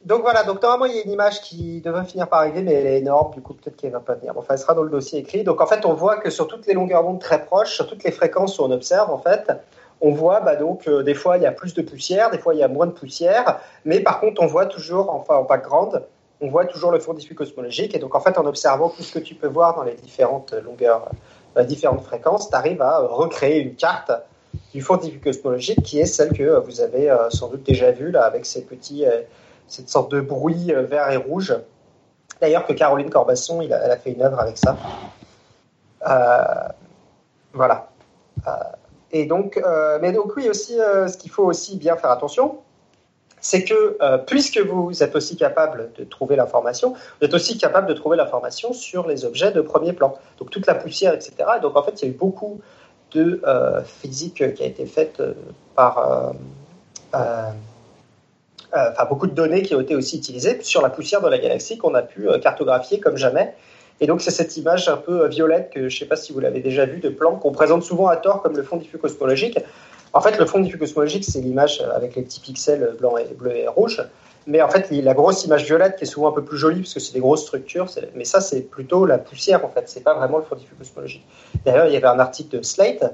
donc voilà, donc normalement il y a une image qui devrait finir par arriver, mais elle est énorme, du coup peut-être qu'elle va pas venir. Enfin, elle sera dans le dossier écrit. Donc en fait, on voit que sur toutes les longueurs d'onde très proches, sur toutes les fréquences où on observe, en fait, on voit bah, donc euh, des fois il y a plus de poussière, des fois il y a moins de poussière, mais par contre on voit toujours, enfin en background, on voit toujours le fond diffus cosmologique. Et donc en fait, en observant tout ce que tu peux voir dans les différentes longueurs, les différentes fréquences, tu arrives à euh, recréer une carte du cosmologique qui est celle que euh, vous avez euh, sans doute déjà vue là avec ces petits, euh, cette sorte de bruit vert et rouge. D'ailleurs que Caroline Corbasson, elle a fait une œuvre avec ça. Voilà. Et donc, mais donc oui aussi, ce qu'il faut aussi bien faire attention, c'est que puisque vous êtes aussi capable de trouver l'information, vous êtes aussi capable de trouver l'information sur les objets de premier plan. Donc toute la poussière, etc. Et donc en fait, il y a eu beaucoup de euh, physique qui a été faite euh, par. euh, Enfin, beaucoup de données qui ont été aussi utilisées sur la poussière de la galaxie qu'on a pu cartographier comme jamais. Et donc, c'est cette image un peu violette que je ne sais pas si vous l'avez déjà vue de plan qu'on présente souvent à tort comme le fond diffus cosmologique. En fait, le fond diffus cosmologique, c'est l'image avec les petits pixels blancs et bleus et rouges. Mais en fait, la grosse image violette qui est souvent un peu plus jolie parce que c'est des grosses structures, mais ça, c'est plutôt la poussière en fait. C'est pas vraiment le fond diffus cosmologique. D'ailleurs, il y avait un article de Slate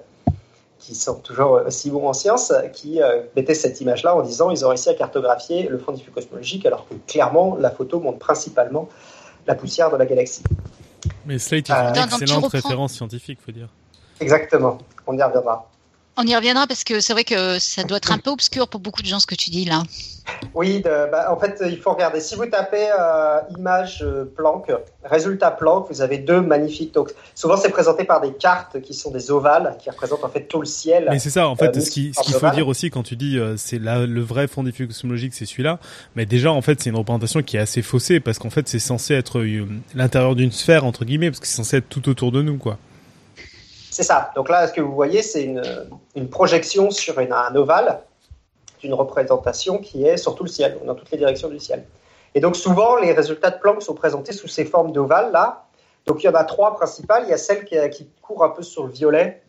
qui sont toujours aussi bons en sciences, qui euh, mettait cette image-là en disant ils ont réussi à cartographier le fond diffus cosmologique, alors que clairement, la photo montre principalement la poussière de la galaxie. Mais Slate, Ah. c'est une excellente référence scientifique, faut dire. Exactement, on y reviendra. On y reviendra parce que c'est vrai que ça doit être un peu obscur pour beaucoup de gens ce que tu dis là. Oui, de- bah, en fait, il faut regarder. Si vous tapez euh, image euh, Planck, résultat Planck, vous avez deux magnifiques. Donc, souvent, c'est présenté par des cartes qui sont des ovales, qui représentent en fait tout le ciel. Mais c'est ça, en fait, Euh, ce qu'il faut dire aussi quand tu dis euh, c'est là le vrai fond diffus cosmologique, c'est celui-là. Mais déjà, en fait, c'est une représentation qui est assez faussée parce qu'en fait, c'est censé être euh, l'intérieur d'une sphère entre guillemets parce que c'est censé être tout autour de nous, quoi. C'est ça. Donc là, ce que vous voyez, c'est une, projection sur un ovale d'une représentation qui est sur tout le ciel, dans toutes les directions du ciel. Et donc souvent, les résultats de Planck sont présentés sous ces formes d'ovales là. Donc il y en a trois principales. Il y a celle qui, qui court un peu sur le violet.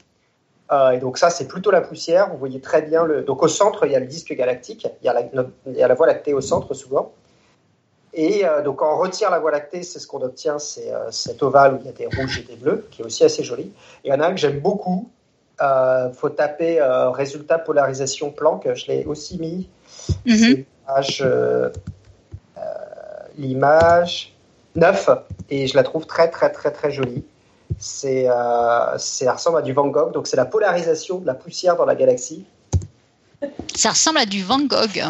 Euh, et donc ça, c'est plutôt la poussière. Vous voyez très bien le. Donc au centre, il y a le disque galactique. Il y a la, il y a la Voie lactée au centre souvent. Et euh, donc quand on retire la Voie lactée, c'est ce qu'on obtient, c'est euh, cet ovale où il y a des rouges et des bleus, qui est aussi assez joli. Et il y en a un que j'aime beaucoup. Euh, faut taper résultat polarisation Planck. Je l'ai aussi mis. C'est l'image, euh, euh, l'image 9 et je la trouve très très très très jolie. C'est, ça ressemble à du Van Gogh, donc c'est la polarisation de la poussière dans la galaxie. Ça ressemble à du Van Gogh.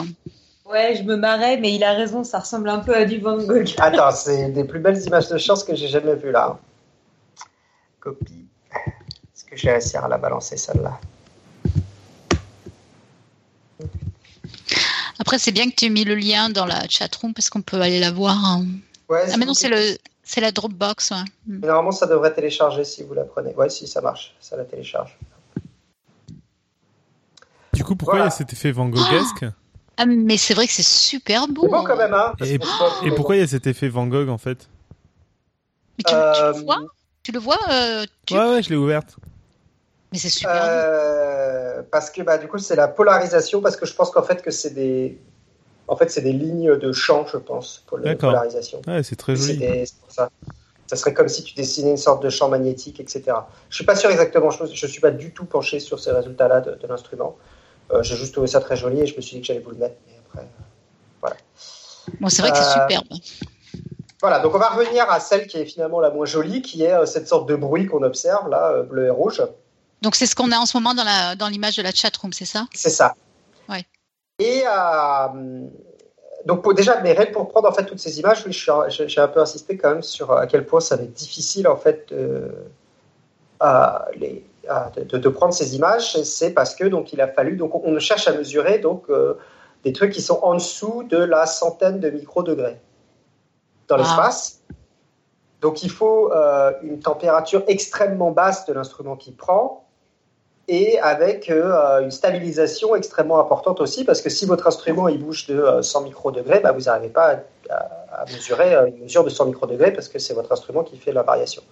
Ouais, je me marrais, mais il a raison, ça ressemble un peu à du Van Gogh. Attends, c'est des plus belles images de chance que j'ai jamais vues là. Copie. Est-ce que j'ai réussi à la balancer celle-là? Après, c'est bien que tu aies mis le lien dans la chatroom parce qu'on peut aller la voir. hein. Ouais, Ah, mais non, c'est le, c'est la Dropbox. ouais. Mm. Mais Normalement, ça devrait télécharger si vous la prenez. Ouais, si ça marche, ça la télécharge. Du coup, pourquoi Voilà. il y a cet effet Van Goghesque? Ah, mais c'est vrai que c'est super beau. C'est beau quand même, hein Et- pourquoi il y a cet effet Van Gogh en fait? Mais tu, tu Euh, le vois? Tu le vois euh, tu- Ouais, ouais, je l'ai ouverte. Mais c'est super. Euh, parce que bah, du coup, c'est la polarisation, parce que je pense qu'en fait, que c'est des. En fait, c'est des lignes de champ, je pense, pour la D'accord. polarisation. Ouais, c'est très joli. des- c'est pour ça. Ça serait comme si tu dessinais une sorte de champ magnétique, etc. Je suis pas sûr exactement, je, je suis pas du tout penché sur ces résultats-là de, de l'instrument. Euh, J'ai juste trouvé ça très joli et je me suis dit que j'allais vous le mettre. Mais après, Bon, c'est vrai que c'est Euh, superbe. Voilà, donc on va revenir à celle qui est finalement la moins jolie, qui est euh, cette sorte de bruit qu'on observe là, euh, bleu et rouge. Donc c'est ce qu'on a en ce moment dans la dans l'image de la chatroom, c'est ça? C'est ça. Ouais. Et euh, donc pour, déjà, mais rien pour prendre en fait toutes ces images, je j'ai un peu insisté quand même sur à quel point ça va être difficile en fait à les- de, prendre ces images. C'est parce que donc il a fallu donc on cherche à mesurer donc euh, des trucs qui sont en dessous de la centaine de microdegrés dans l'espace. Donc il faut euh, une température extrêmement basse de l'instrument qui prend et avec euh, une stabilisation extrêmement importante aussi, parce que si votre instrument il bouge de euh, 100 microdegrés, bah, vous n'arrivez pas à, à- à mesurer une mesure de 100 microdegrés, parce que c'est votre instrument qui fait la variation.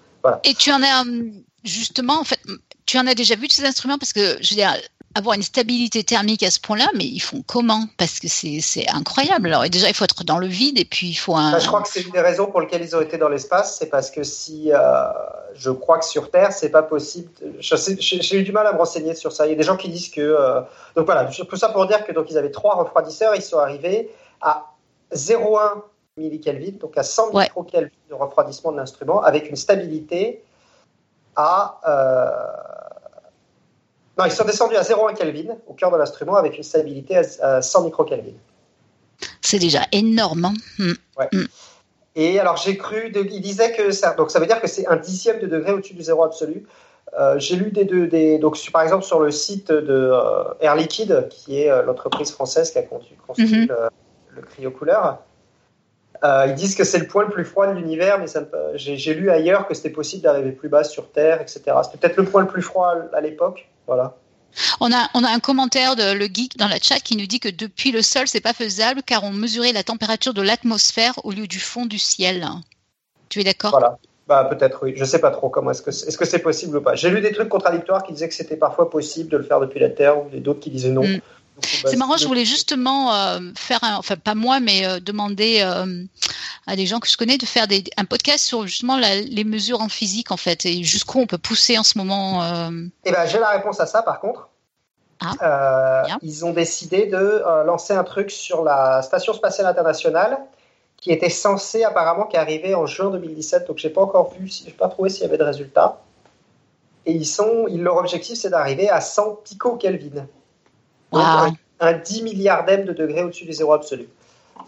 Et tu en as hum, justement, en fait, tu en as déjà vu de ces instruments? Parce que je veux dire, avoir une stabilité thermique à ce point-là, mais ils font comment? Parce que c'est incroyable. Alors déjà, il faut être dans le vide et puis il faut un. Bah, je crois que c'est une des raisons pour lesquelles ils ont été dans l'espace, c'est parce que si, euh, je crois que sur Terre, c'est pas possible. J'ai eu du mal à me renseigner sur ça. Il y a des gens qui disent que. euh, donc voilà, tout ça pour dire que donc ils avaient trois refroidisseurs, ils sont arrivés à 0,1 millikelvin, donc à 100 Ouais. microkelvin de refroidissement de l'instrument, avec une stabilité à. euh, non, ils sont descendus à 0,1 Kelvin au cœur de l'instrument avec une stabilité à, à 100 microkelvin. C'est déjà énorme. hein. Hmm. Et alors j'ai cru, de, il disait que ça, donc ça veut dire que c'est un dixième de degré au-dessus du zéro absolu. Euh, j'ai lu des deux, des, donc par exemple sur le site de euh, Air Liquide, qui est euh, l'entreprise française qui a construit Mhm. le, le cryocouleur. Euh, ils disent que c'est le point le plus froid de l'univers, mais j'ai lu ailleurs que c'était possible d'arriver plus bas sur Terre, etc. C'était peut-être le point le plus froid à, l'époque. Voilà. On a, on a un commentaire de le geek dans la chat qui nous dit que depuis le sol, c'est pas faisable car on mesurait la température de l'atmosphère au lieu du fond du ciel. Tu es d'accord? Voilà. Bah peut-être oui. Je sais pas trop comment est-ce que c'est, est-ce que c'est possible ou pas. J'ai lu des trucs contradictoires qui disaient que c'était parfois possible de le faire depuis la Terre ou d'autres qui disaient non. Mm. C'est marrant, je voulais justement euh, faire, un, enfin pas moi, mais euh, demander euh, à des gens que je connais de faire des, un podcast sur justement la- les mesures en physique en fait et jusqu'où on peut pousser en ce moment. euh, Eh ben, j'ai la réponse à ça, par contre. Ah, Euh, ils ont décidé de euh, lancer un truc sur la Station spatiale internationale qui était censé apparemment qu'arriver en juin 2017. Donc, j'ai pas encore vu, si- j'ai pas trouvé s'il y avait de résultats. Et ils sont, ils- leur objectif, c'est d'arriver à 100 picokelvin. Donc, Wow. un, un 10 milliardième de degrés au-dessus du zéro absolu.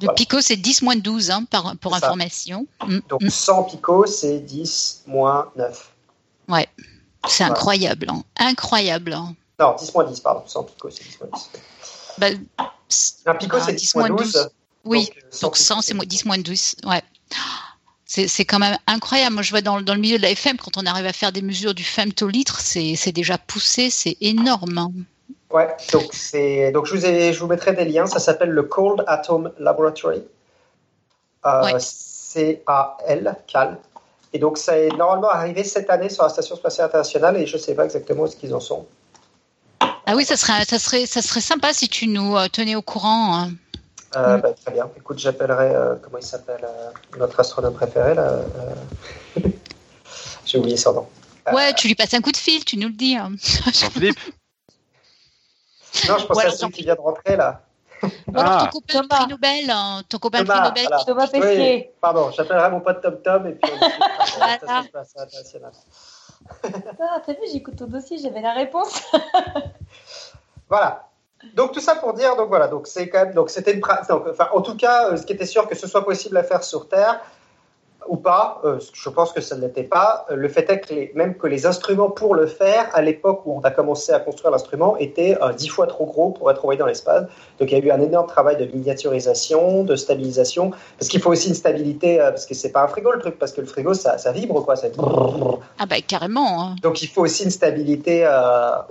Le Voilà. pico, c'est 10 moins 12 hein, par, pour information. Mm, Donc, mm. 100 picots, c'est 10 moins 9. C'est Voilà. incroyable. hein. Incroyable. hein. Non, 10 moins 10, pardon. 100 picots, c'est 10 moins 10. Bah, Un picot, Ah, c'est 10 moins 12. oui, Donc, euh, 100 donc 100, picots, c'est moins 10 moins 12. Ouais. C'est quand même incroyable. Moi, je vois dans, dans le milieu de la FM, quand on arrive à faire des mesures du femtolitre, c'est c'est déjà poussé, c'est énorme. Hein. Ouais, donc, c'est, donc je, vous ai, je vous mettrai des liens. Ça s'appelle le Cold Atom Laboratory. Euh, Ouais. C-A-L, CAL. Et donc, ça est normalement arrivé cette année sur la Station Spatiale Internationale et je ne sais pas exactement où est-ce qu'ils en sont. Ah oui, ça serait, ça serait, ça serait sympa si tu nous euh, tenais au courant. hein. Euh, Mm. bah, très bien. Écoute, j'appellerai, euh, comment il s'appelle, euh, notre astronome préféré, là. euh, J'ai oublié son nom. Euh, Ouais, tu lui passes un coup de fil, tu nous le dis. hein. Jean-Philippe Non, je pensais à celui qui vient de rentrer, là. Ou alors Ah. ton copain Thomas. prix Nobel, hein, ton copain Thomas, prix Nobel. voilà. Thomas Oui, Pesquet. pardon, j'appellerai mon pote Tom Tom et puis on Voilà. Station Spatiale Internationale. Ah, t'as vu, j'écoute ton dossier, j'avais la réponse. Voilà. Donc tout ça pour dire, donc voilà, donc c'est quand même, donc c'était une pratique. Enfin, en tout cas, euh, ce qui était sûr que ce soit possible à faire sur Terre ou pas, euh, je pense que ça ne l'était pas. Euh, Le fait est que les, même que les instruments pour le faire, à l'époque où on a commencé à construire l'instrument, étaient euh, dix fois trop gros pour être envoyés dans l'espace. Donc il y a eu un énorme travail de miniaturisation, de stabilisation, parce qu'il faut aussi une stabilité, euh, parce que c'est pas un frigo le truc, parce que le frigo ça, ça vibre quoi, ça Ah bah carrément. hein. donc il faut aussi une stabilité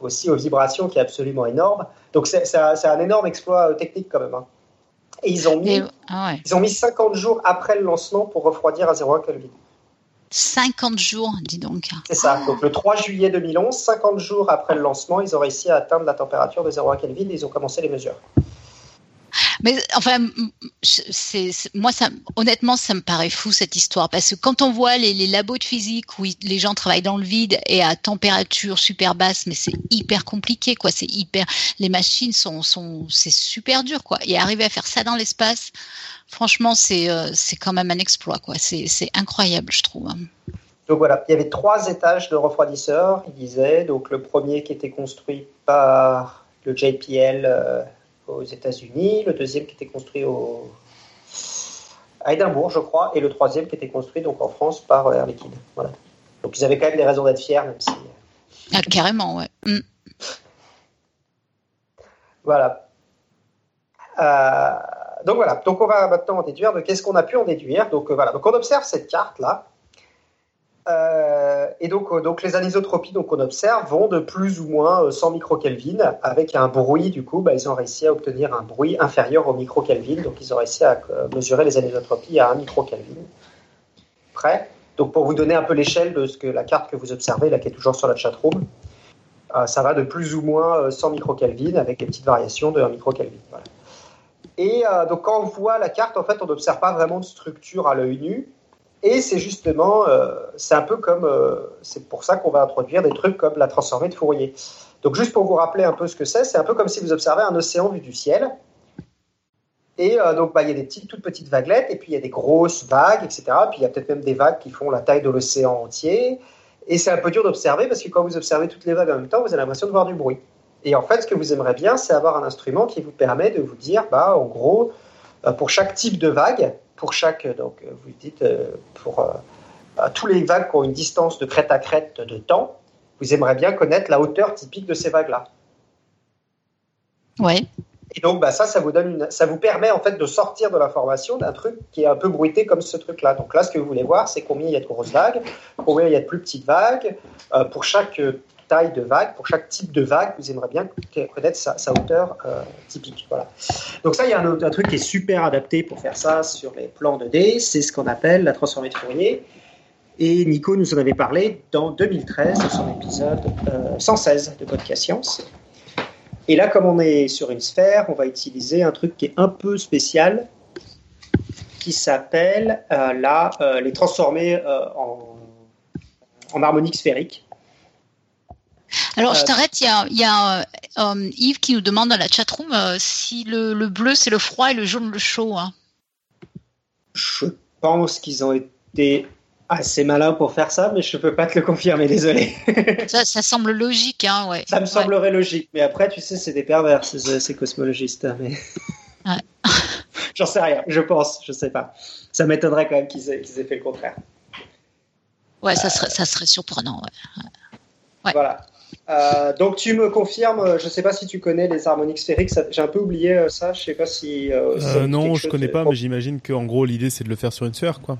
aussi aux vibrations qui est absolument énorme. Donc c'est un, énorme exploit technique quand même. hein. Et ils ont mis ah ouais. ils ont mis 50 jours après le lancement pour refroidir à 0,1 Kelvin. 50 jours, dis donc. C'est ça. Donc le 3 juillet 2011, 50 jours après le lancement, ils ont réussi à atteindre la température de 0 Kelvin et ils ont commencé les mesures. Mais enfin, moi, honnêtement, ça me paraît fou cette histoire parce que quand on voit les, labos de physique où les gens travaillent dans le vide et à température super basse, mais c'est hyper compliqué, quoi. C'est hyper, les machines sont, sont, c'est super dur, quoi. Et arriver à faire ça dans l'espace, franchement, c'est, euh, c'est quand même un exploit, quoi. C'est, c'est incroyable, je trouve. Donc voilà, il y avait trois étages de refroidisseurs, il disait. Donc le premier qui était construit par le JPL. Euh, aux États-Unis, le deuxième qui était construit au... à Édimbourg, je crois, et le troisième qui était construit donc en France par euh, Air Liquide. Voilà. Donc ils avaient quand même des raisons d'être fiers, même si. Ah, carrément, ouais. Mm. Voilà. Euh, donc voilà. Donc on va maintenant en déduire de qu'est-ce qu'on a pu en déduire. Donc euh, voilà. Donc on observe cette carte là. Euh, et donc, euh, donc les anisotropies qu'on observe vont de plus ou moins 100 euh, microkelvin avec un bruit, du coup, bah, ils ont réussi à obtenir un bruit inférieur au microkelvin, donc ils ont réussi à mesurer les anisotropies à 1 microkelvin. Prêt? Donc pour vous donner un peu l'échelle de ce que la carte que vous observez, là qui est toujours sur la chatroom, euh, ça va de plus ou moins 100 microkelvin avec des petites variations de 1 microkelvin. Voilà. Et donc quand on voit la carte, en fait, on n'observe pas vraiment de structure à l'œil nu, et c'est justement, euh, c'est un peu comme, euh, c'est pour ça qu'on va introduire des trucs comme la transformée de Fourier. Donc juste pour vous rappeler un peu ce que c'est, c'est un peu comme si vous observez un océan vu du ciel. Et euh, donc bah, il y a des petites, toutes petites vaguelettes, et puis il y a des grosses vagues, etc. Puis il y a peut-être même des vagues qui font la taille de l'océan entier. Et c'est un peu dur d'observer parce que quand vous observez toutes les vagues en même temps, vous avez l'impression de voir du bruit. Et en fait, ce que vous aimeriez bien, c'est avoir un instrument qui vous permet de vous dire, bah, en gros, pour chaque type de vague, pour chaque, donc vous dites, euh, pour euh, tous les vagues qui ont une distance de crête à crête de temps, vous aimeriez bien connaître la hauteur typique de ces vagues-là. Ouais. Et donc, bah, ça, ça vous, donne une, ça vous permet en fait de sortir de l'information d'un truc qui est un peu bruité comme ce truc-là. Donc là, ce que vous voulez voir, c'est combien il y a de grosses vagues, combien il y a de plus petites vagues. Euh, pour chaque taille de vague, pour chaque type de vague, vous aimeriez bien connaître sa, hauteur euh, typique. Voilà. Donc ça, il y a un, truc qui est super adapté pour faire ça sur les plans 2D, c'est ce qu'on appelle la transformée de Fourier. Et Nico nous en avait parlé dans 2013, dans son épisode 116 euh, de Podcast Science. Et là, comme on est sur une sphère, on va utiliser un truc qui est un peu spécial, qui s'appelle euh, là, les transformés en, en harmonique sphérique. Alors, je euh, t'arrête, il y a, y a euh, Yves qui nous demande dans la chatroom euh, si le, le bleu c'est le froid et le jaune le chaud. Hein. Je pense qu'ils ont été assez malins pour faire ça, mais je ne peux pas te le confirmer, désolé. ça, ça, semble logique, hein, ouais. Ça me semblerait logique, mais après, tu sais, c'est des pervers, ces, ces cosmologistes. Hein, mais... Ouais. J'en sais rien, je pense, je sais pas. Ça m'étonnerait quand même qu'ils aient, aient, fait le contraire. Ouais, ça serait, ça serait surprenant, ouais. Voilà. Euh, donc tu me confirmes, euh, je ne sais pas si tu connais les harmoniques sphériques, j'ai un peu oublié euh, ça, je sais pas si... non, je connais pas, mais j'imagine qu'en gros l'idée c'est de le faire sur une sphère, quoi.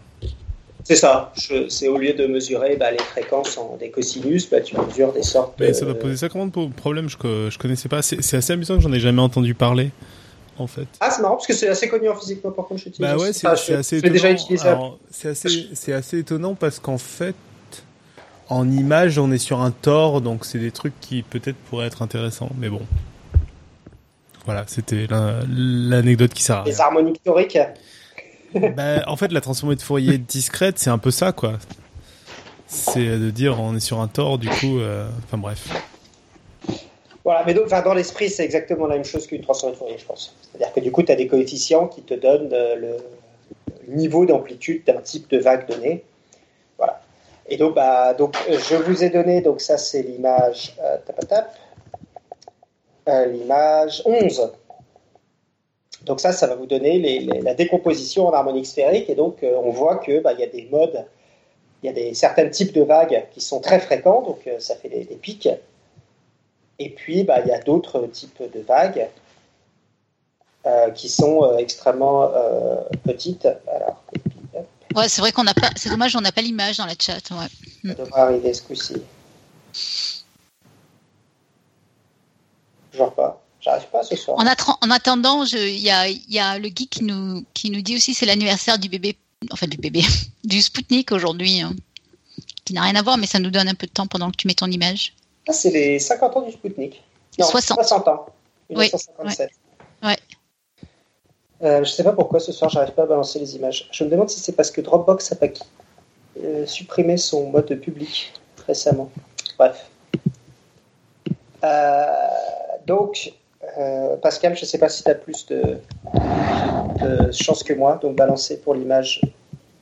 C'est ça, c'est au lieu de mesurer bah, les fréquences en des cosinus, bah, tu mesures des sortes... Mais ça doit poser ça comment de problème, je, je connaissais pas, c'est assez amusant que j'en ai jamais entendu parler. En fait. Ah, c'est marrant parce que c'est assez connu en physique, moi par contre je Bah ouais, c'est assez étonnant. déjà utilisé. C'est assez, assez étonnant parce qu'en fait, en image, on est sur un tort, donc c'est des trucs qui peut-être pourraient être intéressants, mais bon. Voilà, c'était l'anecdote qui sert à rien. Les harmoniques toriques bah, En fait, la transformée de Fourier discrète, c'est un peu ça, quoi. C'est de dire on est sur un tort, du coup. Euh, enfin bref. Voilà, mais donc, dans l'esprit, c'est exactement la même chose qu'une transformée de Fourier, je pense. C'est-à-dire que du coup, tu as des coefficients qui te donnent le niveau d'amplitude d'un type de vague donnée. Et donc, bah, donc, je vous ai donné, donc ça c'est l'image, euh, euh, l'image 11. Donc ça, ça va vous donner les, la décomposition en harmonique sphérique. Et donc, euh, on voit que bah, y a des modes, il y a des certains types de vagues qui sont très fréquents, donc euh, ça fait des, des, pics. Et puis, bah, il y a d'autres types de vagues qui sont extrêmement petites. Alors, Ouais, c'est vrai qu'on n'a pas. C'est dommage, on n'a pas l'image dans la chat. Ouais. Ça devrait arriver ce coup-ci. Genre pas. J'arrive pas ce soir. En, en attendant, il y a, y a, le geek qui nous, qui nous dit aussi c'est l'anniversaire du bébé, enfin du bébé, du Spoutnik aujourd'hui. Hein. qui n'a rien à voir, mais ça nous donne un peu de temps pendant que tu mets ton image. Ah, c'est les 50 ans du Spoutnik. Non, 60. 60 ans. Oui, 1957. ouais. Euh, je sais pas pourquoi ce soir j'arrive pas à balancer les images. Je me demande si c'est parce que Dropbox a euh, supprimé son mode public récemment. Bref. Euh, donc, euh, Pascal, je sais pas si tu as plus de, de chance que moi, donc balancer pour l'image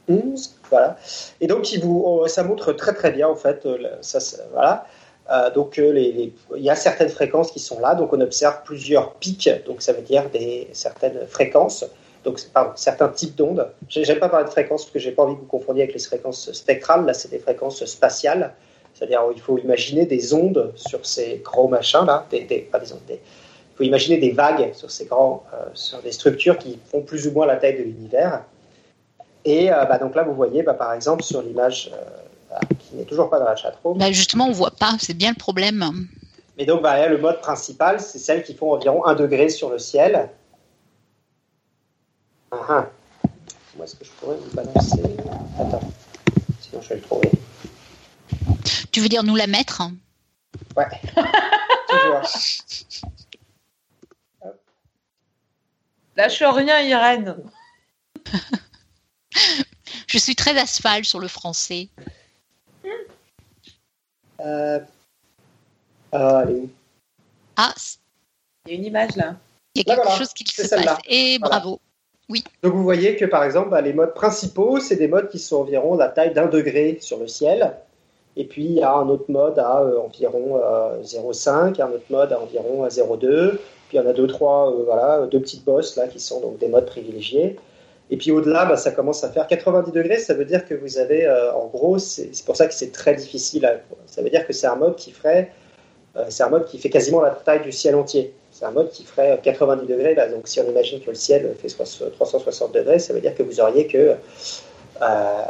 11. Voilà. Et donc, oh, ça montre très très bien en fait. euh, ça- voilà. Euh, donc, euh, il y a certaines fréquences qui sont là. Donc, on observe plusieurs pics. Donc, ça veut dire des, certaines fréquences. Donc, pardon, certains types d'ondes. J'ai- J'aime pas parler de fréquences parce que j'ai pas envie que vous confondiez avec les fréquences spectrales. Là, c'est des fréquences spatiales. C'est-à-dire, il faut imaginer des ondes sur ces gros machins là. Des, pas des ondes. des- il faut imaginer des vagues sur ces grands, euh, sur des structures qui font plus ou moins la taille de l'univers. Et bah, donc là, vous voyez, bah, par exemple, sur l'image qui n'est toujours pas dans la chatroom. Bah, justement, on voit pas, c'est bien le problème. Mais donc, bah, là, le mode principal, c'est celles qui font environ 1 degré sur le ciel. Ah, ah. Où est-ce que je pourrais vous balancer? Attends, sinon je vais le trouver. Tu veux dire nous la mettre? Ouais, toujours. Lâche rien, Irène. Je suis très asphalte sur le français. Euh... Ah, elle est où Ah, Il y a une image là. il y a Là, quelque voilà, chose qui se passe. Et Voilà. bravo. Donc vous voyez que par exemple, bah, les modes principaux, c'est des modes qui sont environ la taille d'un degré sur le ciel. Et puis il y a un autre mode à euh, environ euh, 0,5, un autre mode à environ euh, 0,2. Puis il y en a deux, trois, euh, voilà, deux petites bosses là qui sont donc des modes privilégiés. Et puis au-delà, bah, ça commence à faire 90 degrés. Ça veut dire que vous avez, euh, en gros, c'est pour ça que c'est très difficile. à- ça veut dire que c'est un mode qui ferait, euh, c'est un mode qui fait quasiment la taille du ciel entier. C'est un mode qui ferait 90 degrés. Là. Donc, si on imagine que le ciel fait soix- 360 degrés, ça veut dire que vous auriez que euh,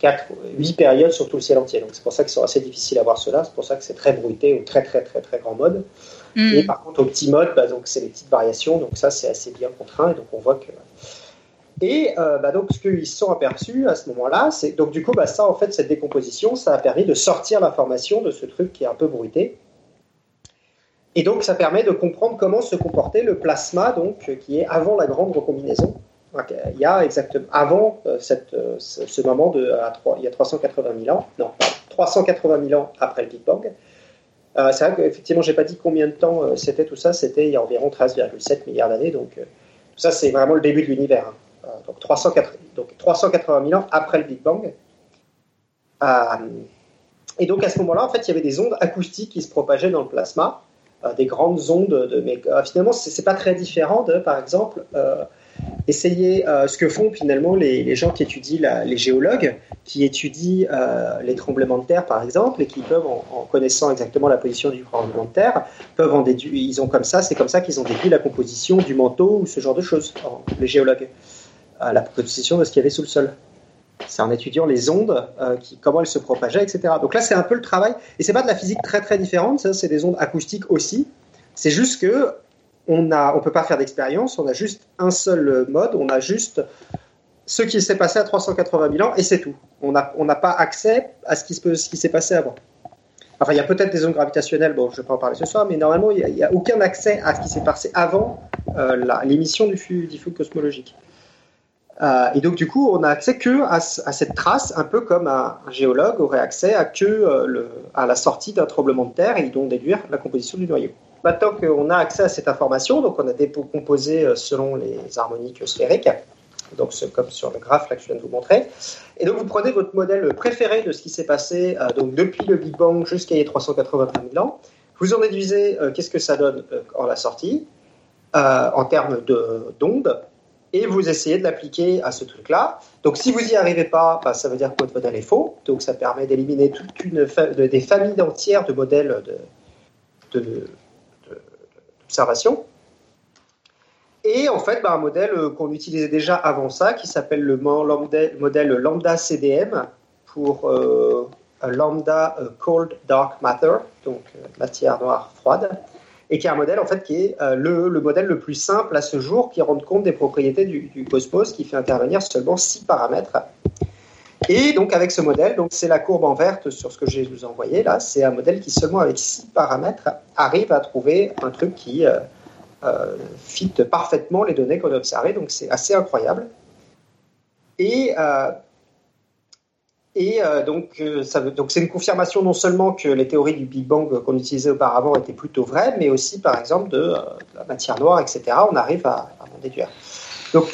4, 8 périodes sur tout le ciel entier. Donc, c'est pour ça qu'ils sont assez difficiles à voir cela. C'est pour ça que c'est très bruité au très, très, très, très grand mode. Hmm. Et par contre, au petit mode, bah, donc, c'est les petites variations. Donc, ça, c'est assez bien contraint. Et donc, on voit que. Et euh, bah, donc, ce qu'ils se sont aperçus à ce moment-là, c'est donc du coup, bah, ça, en fait, cette décomposition, ça a permis de sortir l'information de ce truc qui est un peu bruité. Et donc, ça permet de comprendre comment se comportait le plasma, donc, qui est avant la grande recombinaison. Il y a exactement avant euh, euh, ce, moment de il y a 380 000 ans, non, pardon, 380 000 ans après le Big Bang. C'est vrai qu'effectivement, j'ai pas dit combien de temps c'était tout ça. C'était il y a environ 13,7 milliards d'années. Donc, ça, c'est vraiment le début de l'univers. hein. Euh, donc, 304 donc 380 000 ans après le Big Bang. Euh, et donc, à ce moment-là, en fait, il y avait des ondes acoustiques qui se propageaient dans le plasma, euh, des grandes ondes. De, mais finalement, c'est pas très différent de, par exemple, essayer ce que font finalement les, gens qui étudient, les géologues, qui étudient les tremblements de terre, par exemple, et qui peuvent, en, en connaissant exactement la position du tremblement de terre, peuvent en déduire. Ils ont comme ça, c'est comme ça qu'ils ont déduit la composition du manteau ou ce genre de choses, les géologues, la composition de ce qu'il y avait sous le sol. C'est en étudiant les ondes, euh, comment elles se propageaient, etc. Donc là, c'est un peu le travail, et c'est pas de la physique très très différente, c'est des ondes acoustiques aussi. C'est juste que on a, on peut pas faire d'expérience, on a juste un seul mode, on a juste ce qui s'est passé à 380 000 ans et c'est tout. On n'a on pas accès à ce qui, se s'est passé avant. Enfin, il y a peut-être des ondes gravitationnelles, bon, je ne vais pas en parler ce soir, mais normalement, il n'y a, aucun accès à ce qui s'est passé avant euh, l'émission du, du flux cosmologique. Euh, et donc, du coup, on a accès que à, ce- à cette trace, un peu comme un, géologue aurait accès à, que, euh, à la sortie d'un tremblement de terre et donc déduire la composition du noyau. Maintenant qu'on a accès à cette information, donc on a décomposé euh, selon les harmoniques sphériques, donc comme sur le graphe que je viens de vous montrer. Et donc vous prenez votre modèle préféré de ce qui s'est passé donc depuis le Big Bang jusqu'à a 380 000 ans. Vous en déduisez qu'est-ce que ça donne en la sortie en termes de- d'ondes et vous essayez de l'appliquer à ce truc-là. Donc si vous n'y arrivez pas, bah, ça veut dire que votre modèle est faux. Donc ça permet d'éliminer toute une des familles entières de modèles de, de, de- d'observation. Et en fait, bah, un modèle euh, qu'on utilisait déjà avant ça, qui s'appelle le modèle lambda CDM pour euh, lambda euh, cold dark matter, donc matière noire froide, et qui est un modèle en fait qui est euh, le, le modèle le plus simple à ce jour, qui rend compte des propriétés du, du cosmos, qui fait intervenir seulement six paramètres. Et donc avec ce modèle, donc c'est la courbe en verte sur ce que je vous envoyé là, c'est un modèle qui seulement avec six paramètres arrive à trouver un truc qui euh, euh, fit parfaitement les données qu'on a observées, donc c'est assez incroyable. Et et euh, donc, euh, donc c'est une confirmation non seulement que les théories du Big Bang qu'on utilisait auparavant étaient plutôt vraies, mais aussi par exemple de, euh, la matière noire, etc. On arrive à, en déduire. Donc,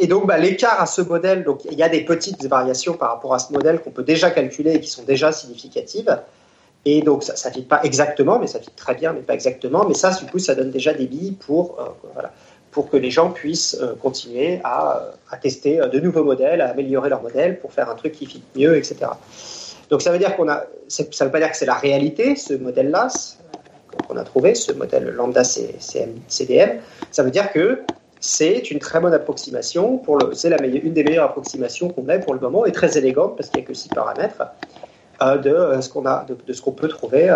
et donc bah, l'écart à ce modèle, donc il y a des petites variations par rapport à ce modèle qu'on peut déjà calculer et qui sont déjà significatives. Et donc ça ne fit pas exactement, mais ça fit très bien, mais pas exactement. Mais ça, du coup, ça donne déjà des billes pour voilà, pour que les gens puissent euh, continuer à, tester euh, de nouveaux modèles, à améliorer leur modèle pour faire un truc qui fit mieux, etc. Donc ça veut dire qu'on a, ça veut pas dire que c'est la réalité, ce modèle-là, qu'on a trouvé, ce modèle lambda CDM. Ça veut dire que c'est une très bonne approximation, pour le, c'est une des meilleures approximations qu'on ait pour le moment et très élégante parce qu'il n'y a que six paramètres euh, de ce qu'on a, de, ce qu'on peut trouver.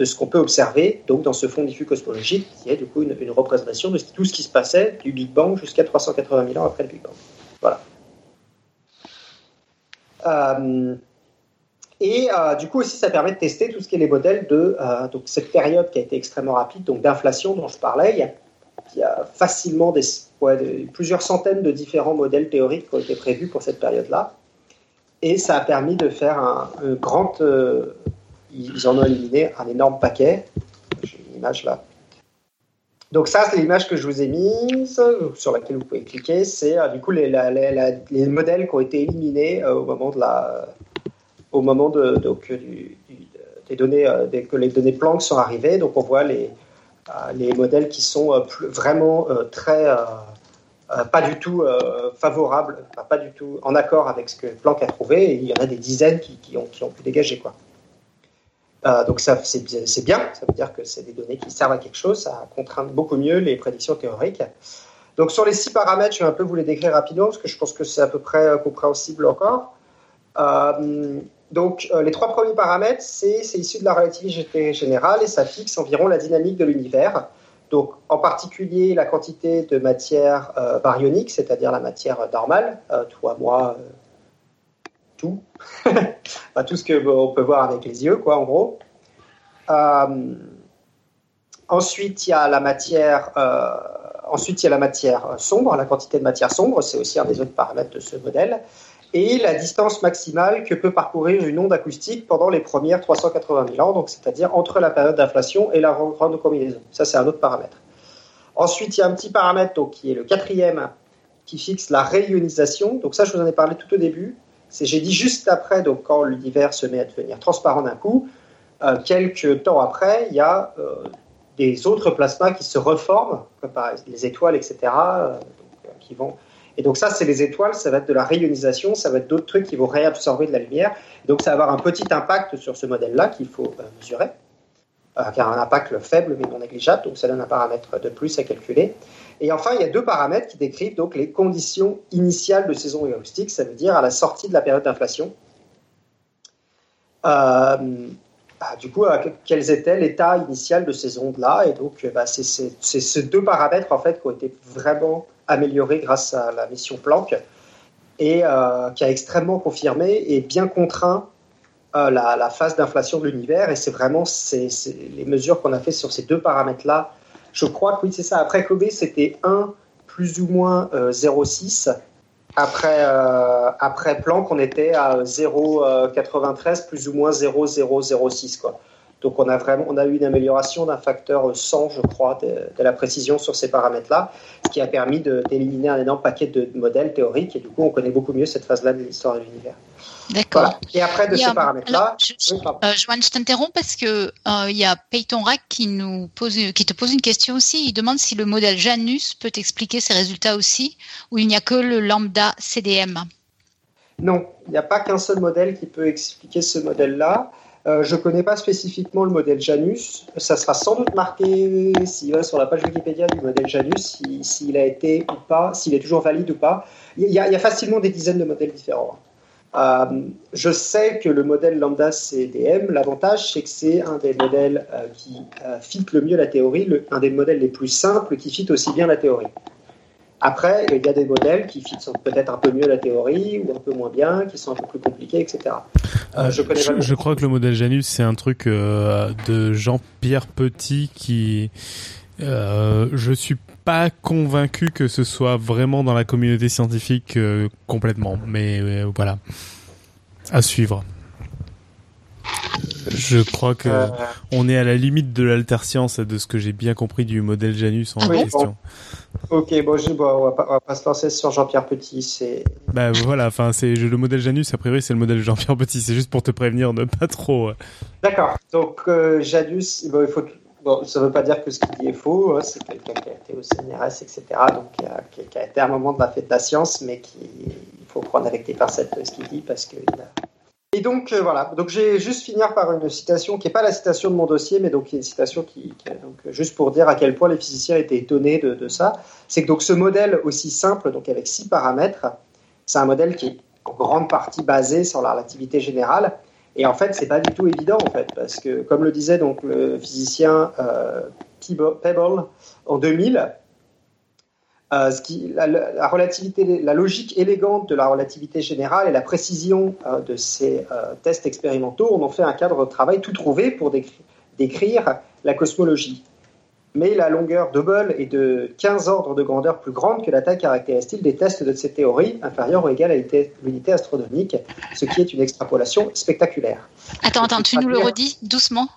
De ce qu'on peut observer donc dans ce fond diffus cosmologique qui est du coup une, représentation de tout ce qui se passait du Big Bang jusqu'à 380 000 ans après le Big Bang. Voilà. Euh, et euh, du coup aussi ça permet de tester tout ce qui est les modèles de euh, donc cette période qui a été extrêmement rapide donc d'inflation dont je parlais. Il y a, facilement plusieurs centaines de différents modèles théoriques qui ont été prévus pour cette période-là. Et ça a permis de faire un, un grand ils en ont éliminé un énorme paquet. J'ai une image là. Donc ça, c'est l'image que je vous ai mise, sur laquelle vous pouvez cliquer. C'est euh, du coup les, modèles qui ont été éliminés euh, au moment de la, au moment de, donc, des données, euh, dès que les données Planck sont arrivées. Donc on voit les, euh, les modèles qui sont euh, vraiment euh, très euh, euh, pas du tout euh, favorables, pas du tout en accord avec ce que Planck a trouvé. Il y en a des dizaines qui, qui ont, qui ont pu dégager quoi. Euh, donc ça, c'est bien, ça veut dire que c'est des données qui servent à quelque chose, ça contraint beaucoup mieux les prédictions théoriques. Donc sur les six paramètres, je vais un peu vous les décrire rapidement parce que je pense que c'est à peu près euh, compréhensible encore. Euh, donc les trois premiers paramètres, c'est issu de la relativité générale et ça fixe environ la dynamique de l'univers. Donc en particulier la quantité de matière baryonique, c'est-à-dire la matière normale, toi, moi, tout, Tout ce que on peut voir avec les yeux, quoi, en gros. Euh, ensuite, il y a la matière. euh, ensuite, il y a la matière sombre, la quantité de matière sombre, c'est aussi un des autres paramètres de ce modèle, et la distance maximale que peut parcourir une onde acoustique pendant les premières 380 000 ans, donc c'est-à-dire entre la période d'inflation et la grande combinaison. Ça, c'est un autre paramètre. Ensuite, il y a un petit paramètre qui est le quatrième, qui fixe la réionisation. Donc ça, je vous en ai parlé tout au début. C'est, j'ai dit juste après, donc quand l'univers se met à devenir transparent d'un coup, euh, quelques temps après, il y a euh, des autres plasmas qui se reforment, comme par les étoiles, etc., euh, qui vont. Et donc ça, c'est les étoiles, ça va être de la réionisation, ça va être d'autres trucs qui vont réabsorber de la lumière. Donc ça va avoir un petit impact sur ce modèle-là qu'il faut mesurer, a un impact faible mais non négligeable, donc ça donne un paramètre de plus à calculer. Et enfin, il y a deux paramètres qui décrivent donc les conditions initiales de saison acoustique, ça veut dire à la sortie de la période d'inflation. Euh, bah, du coup, euh, quels étaient l'état initial de ces ondes-là? Et donc, euh, bah, c'est ces deux paramètres en fait qui ont été vraiment améliorés grâce à la mission Planck et qui a extrêmement confirmé et bien contraint la, phase d'inflation de l'univers. Et c'est vraiment les mesures qu'on a fait sur ces deux paramètres-là. Je crois que oui, c'est ça. Après Kobe, c'était 1 plus ou moins euh, 0,6. Après, euh, après Planck, on était à 0,93 plus ou moins 0,006. Quoi. Donc on a vraiment on a eu une amélioration d'un facteur 100, je crois, de, de la précision sur ces paramètres-là, ce qui a permis d'éliminer un énorme paquet de modèles théoriques. Et du coup, on connaît beaucoup mieux cette phase-là de l'histoire de l'univers. D'accord. Voilà. Et après de a- ces paramètres-là, je- oui. Euh, Joanne, je t'interromps parce que euh, il y a Peyton Rack qui nous pose, qui te pose une question aussi. Il demande si le modèle Janus peut expliquer ces résultats aussi, ou il n'y a que le lambda CDM. Non, il n'y a pas qu'un seul modèle qui peut expliquer ce modèle-là. Euh, je ne connais pas spécifiquement le modèle Janus. Ça sera sans doute marqué s'il va sur la page Wikipédia du modèle Janus, si- s'il a été ou pas, s'il est toujours valide ou pas. Il y, a, il y a facilement des dizaines de modèles différents. Euh, je sais que le modèle lambda CDM, l'avantage, c'est que c'est un des modèles euh, qui euh, fit le mieux la théorie, le- un des modèles les plus simples qui fit aussi bien la théorie. Après, il y a des modèles qui fitent peut-être un peu mieux la théorie ou un peu moins bien, qui sont un peu plus compliqués, etc. Je, connais je, crois que le modèle Janus, c'est un truc de Jean-Pierre Petit qui... Je suis pas convaincu que ce soit vraiment dans la communauté scientifique euh, complètement, mais euh, voilà, à suivre. Je crois que euh. on est à la limite de l'alterscience de ce que j'ai bien compris du modèle Janus en question. Ok, bon, je, on, va pas, va pas se lancer sur Jean-Pierre Petit, c'est. Bah voilà, enfin c'est le modèle Janus. A priori, c'est le modèle Jean-Pierre Petit. C'est juste pour te prévenir de pas trop. D'accord. Donc Janus, il faut. Bon, ça ne veut pas dire que ce qu'il dit est faux. Hein. c'est quelqu'un qui a été au CNRS, etc. Donc qui a, été à un moment de la fête de la science, mais qui il faut prendre avec des pincettes ce qu'il dit parce a et donc euh, voilà, donc j'ai juste finir par une citation qui n'est pas la citation de mon dossier, mais donc une citation qui, donc juste pour dire à quel point les physiciens étaient étonnés de, ça. C'est que donc ce modèle aussi simple, donc avec six paramètres, c'est un modèle qui est en grande partie basé sur la relativité générale. Et en fait, c'est pas du tout évident en fait, parce que comme le disait donc le physicien euh, Pebble en 2000, euh, la, logique élégante de la relativité générale et la précision euh, de ces tests expérimentaux on en fait un cadre de travail tout trouvé pour décrire, la cosmologie. Mais la longueur Hubble est de 15 ordres de grandeur plus grande que la taille caractéristique des tests de ces théories, inférieure ou égale à l'unité astronomique, ce qui est une extrapolation spectaculaire. Attends, attends, tu nous le redis doucement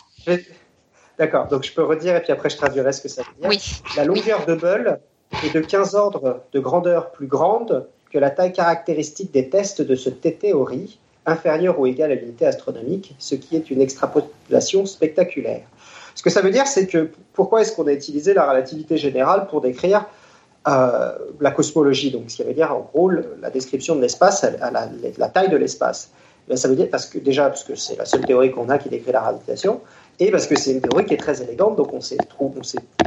D'accord, donc je peux redire et puis après je traduirai ce que ça veut dire. Oui. La longueur de Hubble est de 15 ordres de grandeur plus grande que la taille caractéristique des tests de cette théorie, inférieure ou égale à l'unité astronomique, ce qui est une extrapolation spectaculaire. Ce que ça veut dire, c'est que pourquoi est-ce qu'on a utilisé la relativité générale pour décrire euh, la cosmologie? Donc, ce qui veut dire en gros la description de l'espace la, taille de l'espace. Ben, ça veut dire parce que déjà parce que c'est la seule théorie qu'on a qui décrit la gravitation, et parce que c'est une théorie qui est très élégante, donc on s'est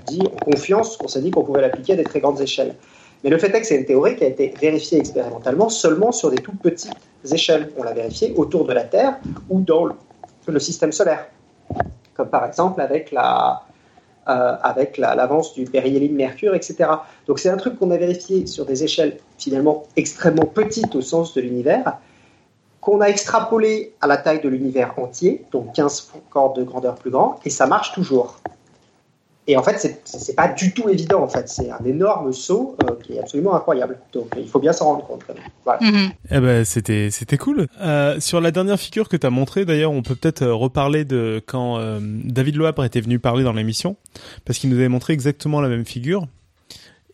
dit en confiance qu'on s'est dit qu'on pouvait l'appliquer à des très grandes échelles. Mais le fait est que c'est une théorie qui a été vérifiée expérimentalement seulement sur des toutes petites échelles. On l'a vérifiée autour de la Terre ou dans le système solaire, comme par exemple avec la, euh, avec l'avance du périhélie de Mercure, etc. Donc c'est un truc qu'on a vérifié sur des échelles finalement extrêmement petites au sens de l'univers, qu'on a extrapolé à la taille de l'univers entier, donc 15 cordes de grandeur plus grand, et ça marche toujours. Et en fait, c'est pas du tout évident. En fait, c'est un énorme saut euh, qui est absolument incroyable. Donc, il faut bien s'en rendre compte. Voilà. Mhm. Eh ben, c'était c'était cool. Euh, sur la dernière figure que tu as montrée, d'ailleurs, on peut peut-être euh, reparler de quand David Loabre était venu parler dans l'émission, parce qu'il nous avait montré exactement la même figure.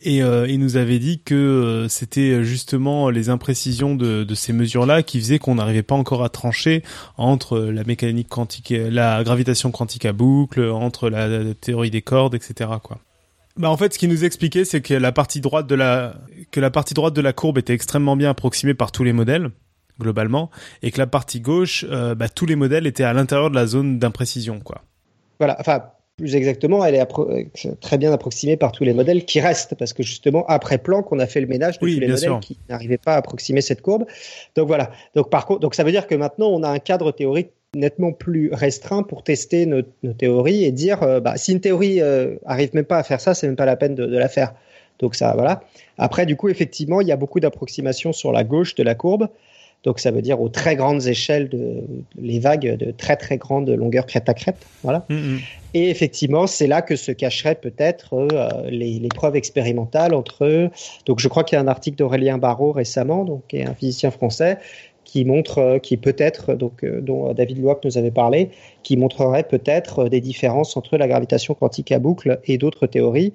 Et euh, il nous avait dit que euh, c'était justement les imprécisions de, de ces mesures-là qui faisaient qu'on n'arrivait pas encore à trancher entre la mécanique quantique, la gravitation quantique à boucle, entre la, théorie des cordes, etc. Quoi. Bah en fait, ce qu'il nous expliquait, c'est que la partie droite de la que la partie droite de la courbe était extrêmement bien approximée par tous les modèles globalement, et que la partie gauche, euh, bah, tous les modèles étaient à l'intérieur de la zone d'imprécision, quoi. Voilà. Enfin, plus exactement, elle est euh, très bien approximée par tous les modèles qui restent, parce que justement, après Planck, on a fait le ménage de tous les modèles qui n'arrivaient pas à approximer cette courbe. Donc voilà. Donc, par contre, donc ça veut dire que maintenant, on a un cadre théorique nettement plus restreint pour tester nos, théories et dire, euh, bah, si une théorie euh, arrive même pas à faire ça, c'est même pas la peine de, de la faire. Donc ça, voilà. Après, du coup, effectivement, il y a beaucoup d'approximations sur la gauche de la courbe. Donc ça veut dire aux très grandes échelles de les vagues de très très grande longueur crête à crête. Voilà. Mm, mm. Et effectivement, c'est là que se cacheraient peut-être euh, les, les, preuves expérimentales entre. Donc je crois qu'il y a un article d'Aurélien Barrault récemment, donc qui est un physicien français, qui montre, euh, qui peut-être, donc euh, dont David Loac nous avait parlé, qui montrerait peut-être euh, des différences entre la gravitation quantique à boucle et d'autres théories,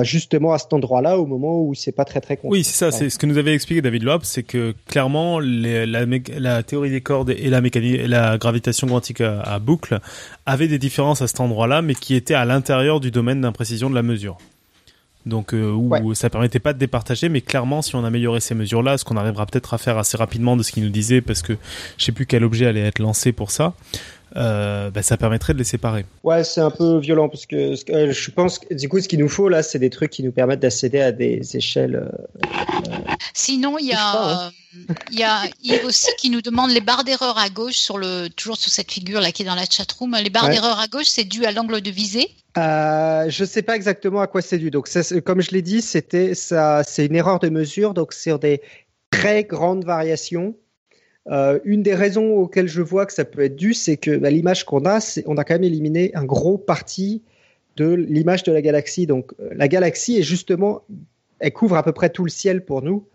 justement à cet endroit-là, au moment où c'est pas très très Oui, c'est ça. C'est ce que nous avait expliqué David Loab, c'est que clairement la, théorie des cordes et la gravitation quantique à, boucle avaient des différences à cet endroit-là, mais qui étaient à l'intérieur du domaine d'imprécision de la mesure donc euh, où ça permettait pas de départager mais clairement si on améliorait ces mesures là ce qu'on arrivera peut-être à faire assez rapidement de ce qu'il nous disait parce que je sais plus quel objet allait être lancé pour ça euh, bah, ça permettrait de les séparer. Ouais, c'est un peu violent parce que euh, je pense que du coup, ce qu'il nous faut là, c'est des trucs qui nous permettent d'accéder à des échelles. Sinon, il y a, hein. Il y a Yves aussi qui nous demande les barres d'erreur à gauche sur le toujours sur cette figure là qui est dans la chatroom. Les barres Ouais. d'erreur à gauche, c'est dû à l'angle de visée? Euh, je sais pas exactement à quoi c'est dû. Donc, ça, comme je l'ai dit, c'était ça, c'est une erreur de mesure. Donc, sur des très grandes variations. Euh, une des raisons auxquelles je vois que ça peut être dû, c'est que bah, l'image qu'on a, c'est on a quand même éliminé un gros parti de l'image de la galaxie. Donc, euh, la galaxie est justement, elle couvre à peu près tout le ciel pour nous.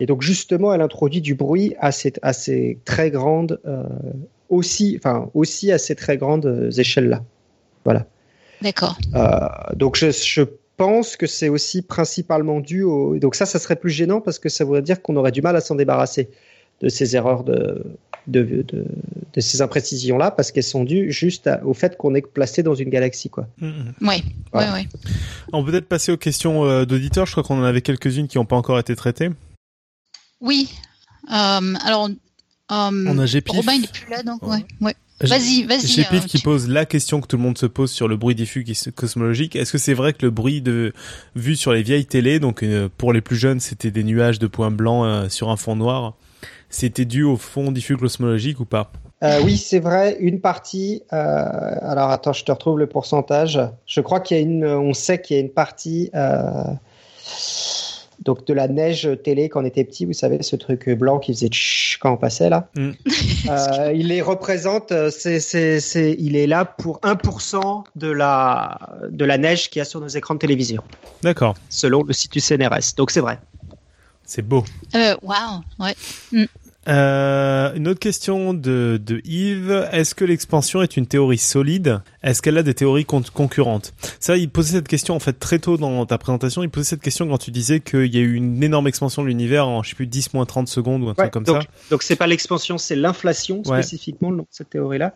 Et donc, justement, elle introduit du bruit à ces, à ces très grandes, euh, aussi, enfin, aussi à ces très grandes échelles-là. Voilà. D'accord. Euh, donc je, je pense que c'est aussi principalement dû au. Donc ça, ça serait plus gênant parce que ça voudrait dire qu'on aurait du mal à s'en débarrasser de ces erreurs de, de, de, de ces imprécisions-là parce qu'elles sont dues juste à- au fait qu'on est placé dans une galaxie, quoi. Mm, mm. Oui, Voilà. oui. On peut peut-être passer aux questions euh, d'auditeurs. Je crois qu'on en avait quelques-unes qui n'ont pas encore été traitées. Oui. Euh, alors, euh, On a Gépif. Robin, il n'est plus là, donc Ouais. ouais. ouais. Vas-y, vas-y. J'ai Pif euh, qui tu- pose la question que tout le monde se pose sur le bruit diffus cosmologique. Est-ce que c'est vrai que le bruit de vu sur les vieilles télés, donc euh, pour les plus jeunes, c'était des nuages de points blancs euh, sur un fond noir, c'était dû au fond diffus cosmologique ou pas? Euh, oui, c'est vrai, une partie. euh, alors attends, je te retrouve le pourcentage. Je crois qu'il y a une. On sait qu'il y a une partie. euh, donc de la neige télé quand on était petit, vous savez, ce truc blanc qui faisait tch quand on passait là. Mm. Euh, il les représente. C'est, c'est, c'est, il est là pour 1% de la de la neige qu'il y a sur nos écrans de télévision, D'accord, selon le site du CNRS. Donc c'est vrai. c'est beau. Waouh, ouais. Euh, une autre question de, de Yves. Est-ce que l'expansion est une théorie solide? Est-ce qu'elle a des théories con- concurrentes? Ça, il posait cette question en fait très tôt dans ta présentation. Il posait cette question quand tu disais qu'il y a eu une énorme expansion de l'univers en, je sais plus, 10 moins 30 secondes ou un Ouais, truc comme donc, ça. Donc c'est pas l'expansion, c'est l'inflation Ouais. spécifiquement cette théorie-là.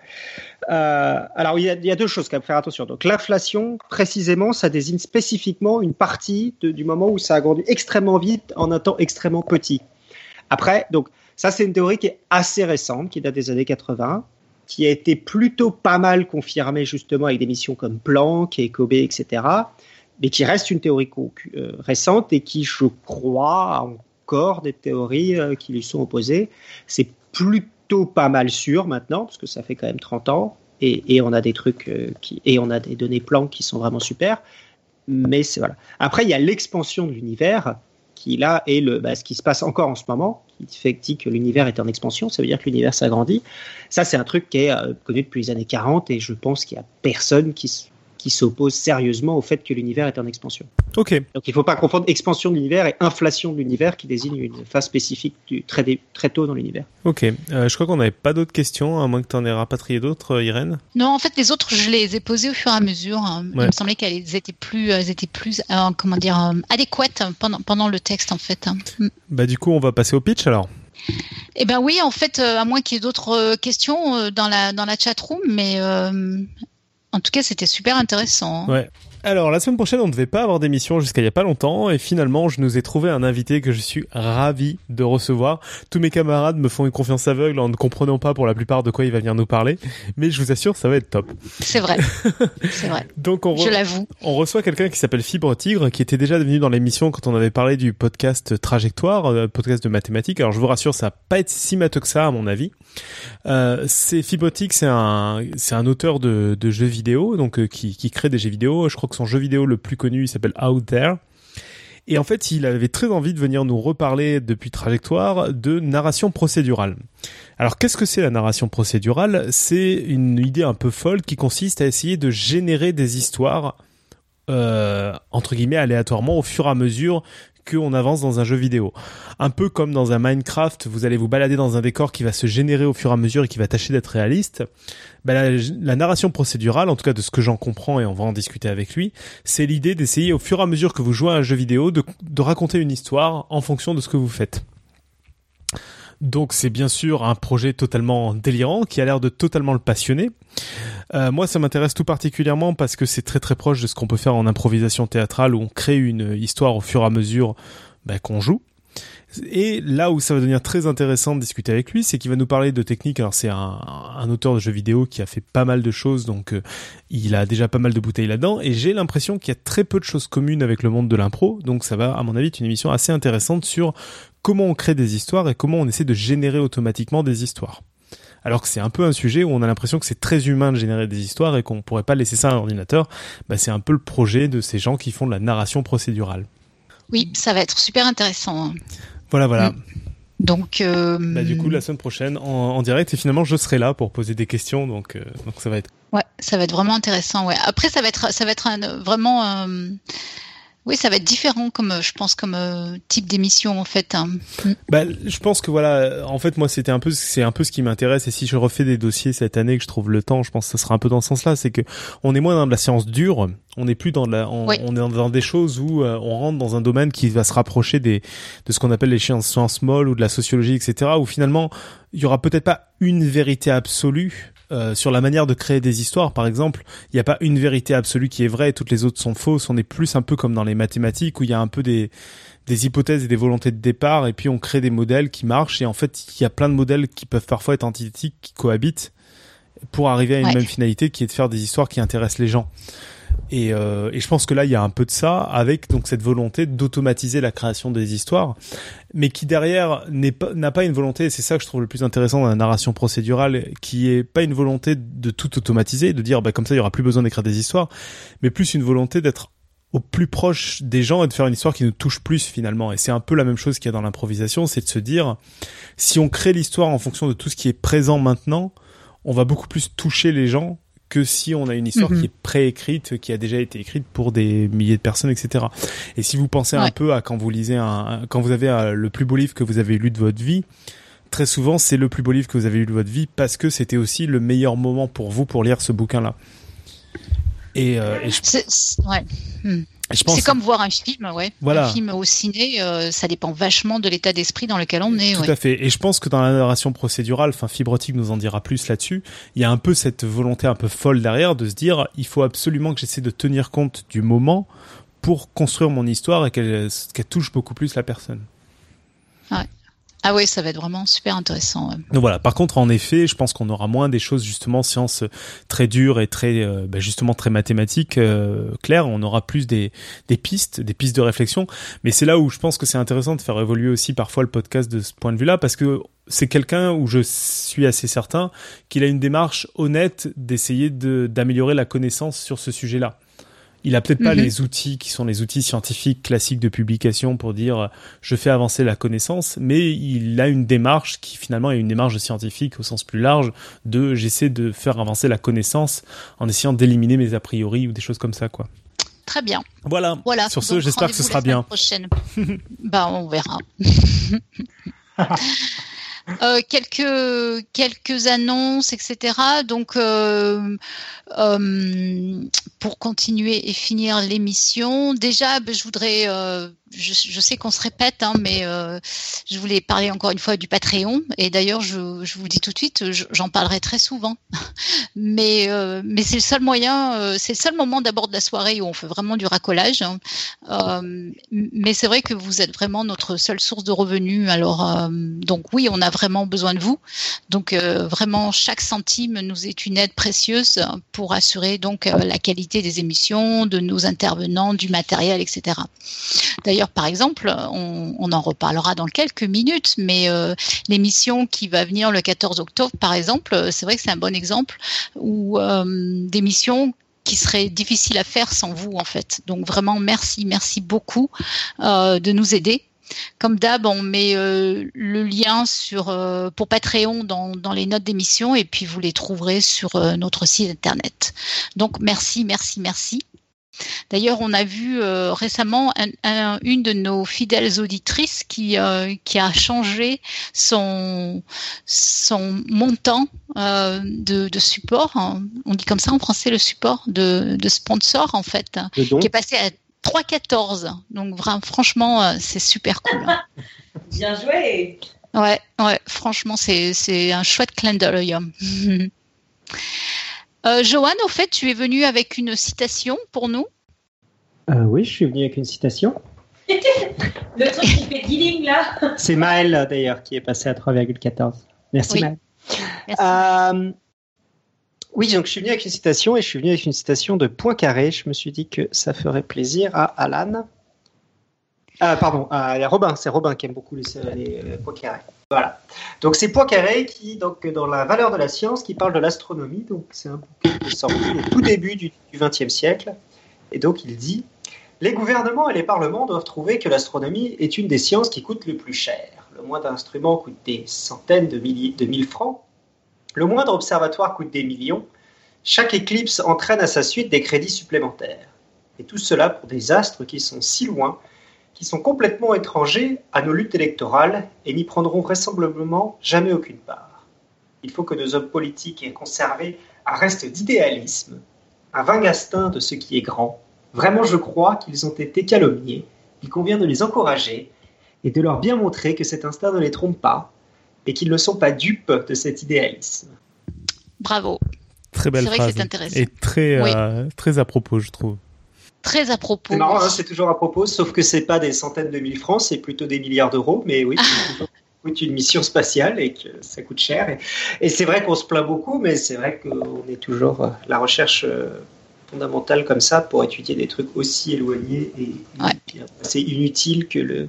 Euh, alors il y, a, il y a deux choses à faire attention. Donc l'inflation, précisément, ça désigne spécifiquement une partie de- du moment où ça a grandi extrêmement vite en un temps extrêmement petit. Après, donc ça c'est une théorie qui est assez récente, qui date des années 80, qui a été plutôt pas mal confirmée justement avec des missions comme Planck et Kobe, etc. Mais qui reste une théorie euh, récente et qui, je crois, a encore des théories euh, qui lui sont opposées. C'est plutôt pas mal sûr maintenant, parce que ça fait quand même 30 ans, et, on a des trucs euh, et on a des données Planck qui sont vraiment super. Mais voilà. Après, il y a l'expansion de l'univers qui là est le, bah, ce qui se passe encore en ce moment, qui fait que l'univers est en expansion. Ça veut dire que l'univers s'agrandit. Ça, c'est un truc qui est euh, connu depuis les années 40, et je pense qu'il y a personne qui, qui s'oppose sérieusement au fait que l'univers est en expansion. Ok. Donc il ne faut pas confondre expansion de l'univers et inflation de l'univers qui désigne une phase spécifique du, très, dé- très tôt dans l'univers. Ok, euh, je crois qu'on n'avait pas d'autres questions, à moins que tu en aies rapatrié d'autres, euh, Irène. Non, en fait, les autres, je les ai posées au fur et à mesure. hein. Il me semblait qu'elles étaient plus, elles étaient plus, euh, comment dire, euh, adéquates pendant, pendant le texte, en fait. hein. Mm. Bah du coup, on va passer au pitch alors. Eh ben oui, en fait, euh, à moins qu'il y ait d'autres euh, questions euh, dans la dans la chat room, mais euh, en tout cas, c'était super intéressant. hein. Ouais. Alors, la semaine prochaine, on ne devait pas avoir d'émission jusqu'à il y a pas longtemps, et finalement, je nous ai trouvé un invité que je suis ravi de recevoir. Tous mes camarades me font une confiance aveugle en ne comprenant pas pour la plupart de quoi il va venir nous parler, mais je vous assure, ça va être top. C'est vrai, c'est vrai. Donc, on, re- Je l'avoue. on reçoit quelqu'un qui s'appelle Fibre Tigre, qui était déjà venu dans l'émission quand on avait parlé du podcast Trajectoire, euh, podcast de mathématiques. Alors, je vous rassure, ça va pas être si matheux que ça, à mon avis. Euh, c'est Fibre Tigre, c'est un, c'est un auteur de, de jeux vidéo, donc euh, qui, qui crée des jeux vidéo. Je crois que son jeu vidéo le plus connu, il s'appelle Out There. Et en fait, il avait très envie de venir nous reparler depuis Trajectoire de narration procédurale. Alors, qu'est-ce que c'est la narration procédurale? C'est une idée un peu folle qui consiste à essayer de générer des histoires euh, entre guillemets aléatoirement au fur et à mesure qu'on avance dans un jeu vidéo. Un peu comme dans un Minecraft, vous allez vous balader dans un décor qui va se générer au fur et à mesure et qui va tâcher d'être réaliste. Ben, la, narration procédurale, en tout cas de ce que j'en comprends et on va en discuter avec lui, c'est l'idée d'essayer au fur et à mesure que vous jouez à un jeu vidéo de raconter une histoire en fonction de ce que vous faites. Donc c'est bien sûr un projet totalement délirant qui a l'air de totalement le passionner. Euh, moi, ça m'intéresse tout particulièrement parce que c'est très très proche de ce qu'on peut faire en improvisation théâtrale où on crée une histoire au fur et à mesure bah, qu'on joue. Et là où ça va devenir très intéressant de discuter avec lui, c'est qu'il va nous parler de techniques. Alors c'est un, un auteur de jeux vidéo qui a fait pas mal de choses, donc euh, il a déjà pas mal de bouteilles là-dedans. Et j'ai l'impression qu'il y a très peu de choses communes avec le monde de l'impro, donc ça va, à mon avis, être une émission assez intéressante sur comment on crée des histoires et comment on essaie de générer automatiquement des histoires. Alors que c'est un peu un sujet où on a l'impression que c'est très humain de générer des histoires et qu'on pourrait pas laisser ça à un ordinateur. Bah, c'est un peu le projet de ces gens qui font de la narration procédurale. Oui, ça va être super intéressant. Voilà, voilà. Mm. Donc, euh, Bah, du coup, la semaine prochaine, en, en direct, et finalement, je serai là pour poser des questions, donc, euh, donc ça va être. ouais, ça va être vraiment intéressant. Ouais. Après, ça va être, ça va être un- vraiment, euh, oui, ça va être différent comme, euh, je pense, comme euh, type d'émission en fait. hein. Bah, je pense que voilà, en fait, moi, c'était un peu, c'est un peu ce qui m'intéresse. Et si je refais des dossiers cette année, que je trouve le temps, je pense que ça sera un peu dans ce sens-là. C'est que on est moins dans de la science dure. On n'est plus dans de la, on, Oui. on est dans, dans des choses où euh, on rentre dans un domaine qui va se rapprocher des, de ce qu'on appelle les sciences, sciences molles ou de la sociologie, etc. Où finalement, il y aura peut-être pas une vérité absolue. Euh, sur la manière de créer des histoires, par exemple, il n'y a pas une vérité absolue qui est vraie et toutes les autres sont fausses. On est plus un peu comme dans les mathématiques où il y a un peu des, des hypothèses et des volontés de départ et puis on crée des modèles qui marchent et en fait il y a plein de modèles qui peuvent parfois être antithétiques qui cohabitent pour arriver à une Ouais. même finalité qui est de faire des histoires qui intéressent les gens et, euh, et je pense que là il y a un peu de ça avec donc cette volonté d'automatiser la création des histoires mais qui derrière pas n'a pas une volonté et c'est ça que je trouve le plus intéressant dans la narration procédurale qui est pas une volonté de tout automatiser de dire bah comme ça il y aura plus besoin d'écrire des histoires mais plus une volonté d'être au plus proche des gens et de faire une histoire qui nous touche plus finalement. Et c'est un peu la même chose qu'il y a dans l'improvisation, c'est de se dire, si on crée l'histoire en fonction de tout ce qui est présent maintenant, on va beaucoup plus toucher les gens que si on a une histoire Mhm. qui est préécrite, qui a déjà été écrite pour des milliers de personnes, etc. Et si vous pensez un peu à quand vous lisez un, quand vous avez euh, le plus beau livre que vous avez lu de votre vie, très souvent c'est le plus beau livre que vous avez lu de votre vie parce que c'était aussi le meilleur moment pour vous pour lire ce bouquin-là. Et, euh, et je, ouais. pense C'est comme voir un film, ouais. Voilà. Un film au ciné, euh, ça dépend vachement de l'état d'esprit dans lequel on est. Tout ouais. à fait. Et je pense que dans la narration procédurale, enfin Fibrotique nous en dira plus là-dessus, il y a un peu cette volonté un peu folle derrière de se dire il faut absolument que j'essaie de tenir compte du moment pour construire mon histoire et qu'elle qu'elle touche beaucoup plus la personne. Ah ouais, ça va être vraiment super intéressant. Donc voilà. Par contre, en effet, je pense qu'on aura moins des choses justement sciences très dures et très euh, bah, justement très mathématiques euh, claires. On aura plus des des pistes, des pistes de réflexion. Mais c'est là où je pense que c'est intéressant de faire évoluer aussi parfois le podcast de ce point de vue-là parce que c'est quelqu'un où je suis assez certain qu'il a une démarche honnête d'essayer de d'améliorer la connaissance sur ce sujet-là. Il a peut-être pas Mhm. les outils qui sont les outils scientifiques classiques de publication pour dire je fais avancer la connaissance, mais il a une démarche qui finalement est une démarche scientifique au sens plus large de j'essaie de faire avancer la connaissance en essayant d'éliminer mes a priori ou des choses comme ça quoi. Très bien. Voilà. Voilà. Sur ce, j'espère que ce sera bien. Prochaine. bah, on verra. Euh, quelques quelques annonces, etc. Donc, euh, euh, pour continuer et finir l'émission, déjà, ben, je voudrais, euh, je, je sais qu'on se répète, hein, mais euh, je voulais parler encore une fois du Patreon. Et d'ailleurs, je, je vous dis tout de suite, je- j'en parlerai très souvent. mais euh, mais c'est le seul moyen, euh, c'est le seul moment d'abord de la soirée où on fait vraiment du racolage. hein. Euh, mais c'est vrai que vous êtes vraiment notre seule source de revenus. Alors euh, donc oui, on a vraiment besoin de vous. Donc euh, vraiment chaque centime nous est une aide précieuse pour assurer donc la qualité des émissions, de nos intervenants, du matériel, etc. D'ailleurs, par exemple, on, en reparlera dans quelques minutes, mais euh, l'émission qui va venir le 14 octobre, par exemple, c'est vrai que c'est un bon exemple où euh, d'émissions qui seraient difficiles à faire sans vous en fait. Donc vraiment merci, merci beaucoup euh, de nous aider. Comme d'hab, on met le lien pour Patreon dans, les notes d'émission et puis vous les trouverez sur notre site internet. Donc merci, merci, merci. D'ailleurs, on a vu euh, récemment un- un- une de nos fidèles auditrices qui, euh, qui a changé son, son montant euh, de, de support. hein. On dit comme ça en français le support de, de sponsor en fait, qui est passé à 3,14. Donc franchement, euh, c'est super cool. hein. Bien joué. Ouais, ouais, franchement, c'est c'est un chouette clin d'œil. Euh, Johan, au fait, tu es venu avec une citation pour nous? Euh, oui, je suis venu avec une citation. Le truc qui fait dealing là. C'est Maël d'ailleurs qui est passé à 3,14. Merci Oui. Maël. Merci. Euh, oui, donc je suis venu avec une citation et je suis venu avec une citation de Poincaré. Je me suis dit que ça ferait plaisir à Alan. Ah, pardon, a Robin, c'est Robin qui aime beaucoup les, les, les Poincaré. Voilà. Donc c'est Poincaré qui, donc, dans la valeur de la science, qui parle de l'astronomie. Donc c'est un bouquin qui est sorti au tout début du XXe siècle. Et donc il dit Les gouvernements et les parlements doivent trouver que l'astronomie est une des sciences qui coûte le plus cher. Le moindre instrument coûte des centaines de, milliers, de mille francs. Le moindre observatoire coûte des millions. Chaque éclipse entraîne à sa suite des crédits supplémentaires. Et tout cela pour des astres qui sont si loin qui sont complètement étrangers à nos luttes électorales et n'y prendront vraisemblablement jamais aucune part. Il faut que nos hommes politiques aient conservé un reste d'idéalisme, un instinct de ce qui est grand. Vraiment, je crois qu'ils ont été calomniés. Il convient de les encourager et de leur bien montrer que cet instinct ne les trompe pas et qu'ils ne sont pas dupes de cet idéalisme. Bravo. Très belle C'est vrai que phrase. c'est intéressant. Et très, Oui. euh, très à propos, je trouve. Très à propos. C'est marrant, hein, c'est toujours à propos, sauf que c'est pas des centaines de mille francs, c'est plutôt des milliards d'euros. Mais oui, coûte une mission spatiale et que ça coûte cher. Et, et c'est vrai qu'on se plaint beaucoup, mais c'est vrai qu'on est toujours euh, la recherche euh, fondamentale comme ça pour étudier des trucs aussi éloignés et Ouais. c'est inutile que le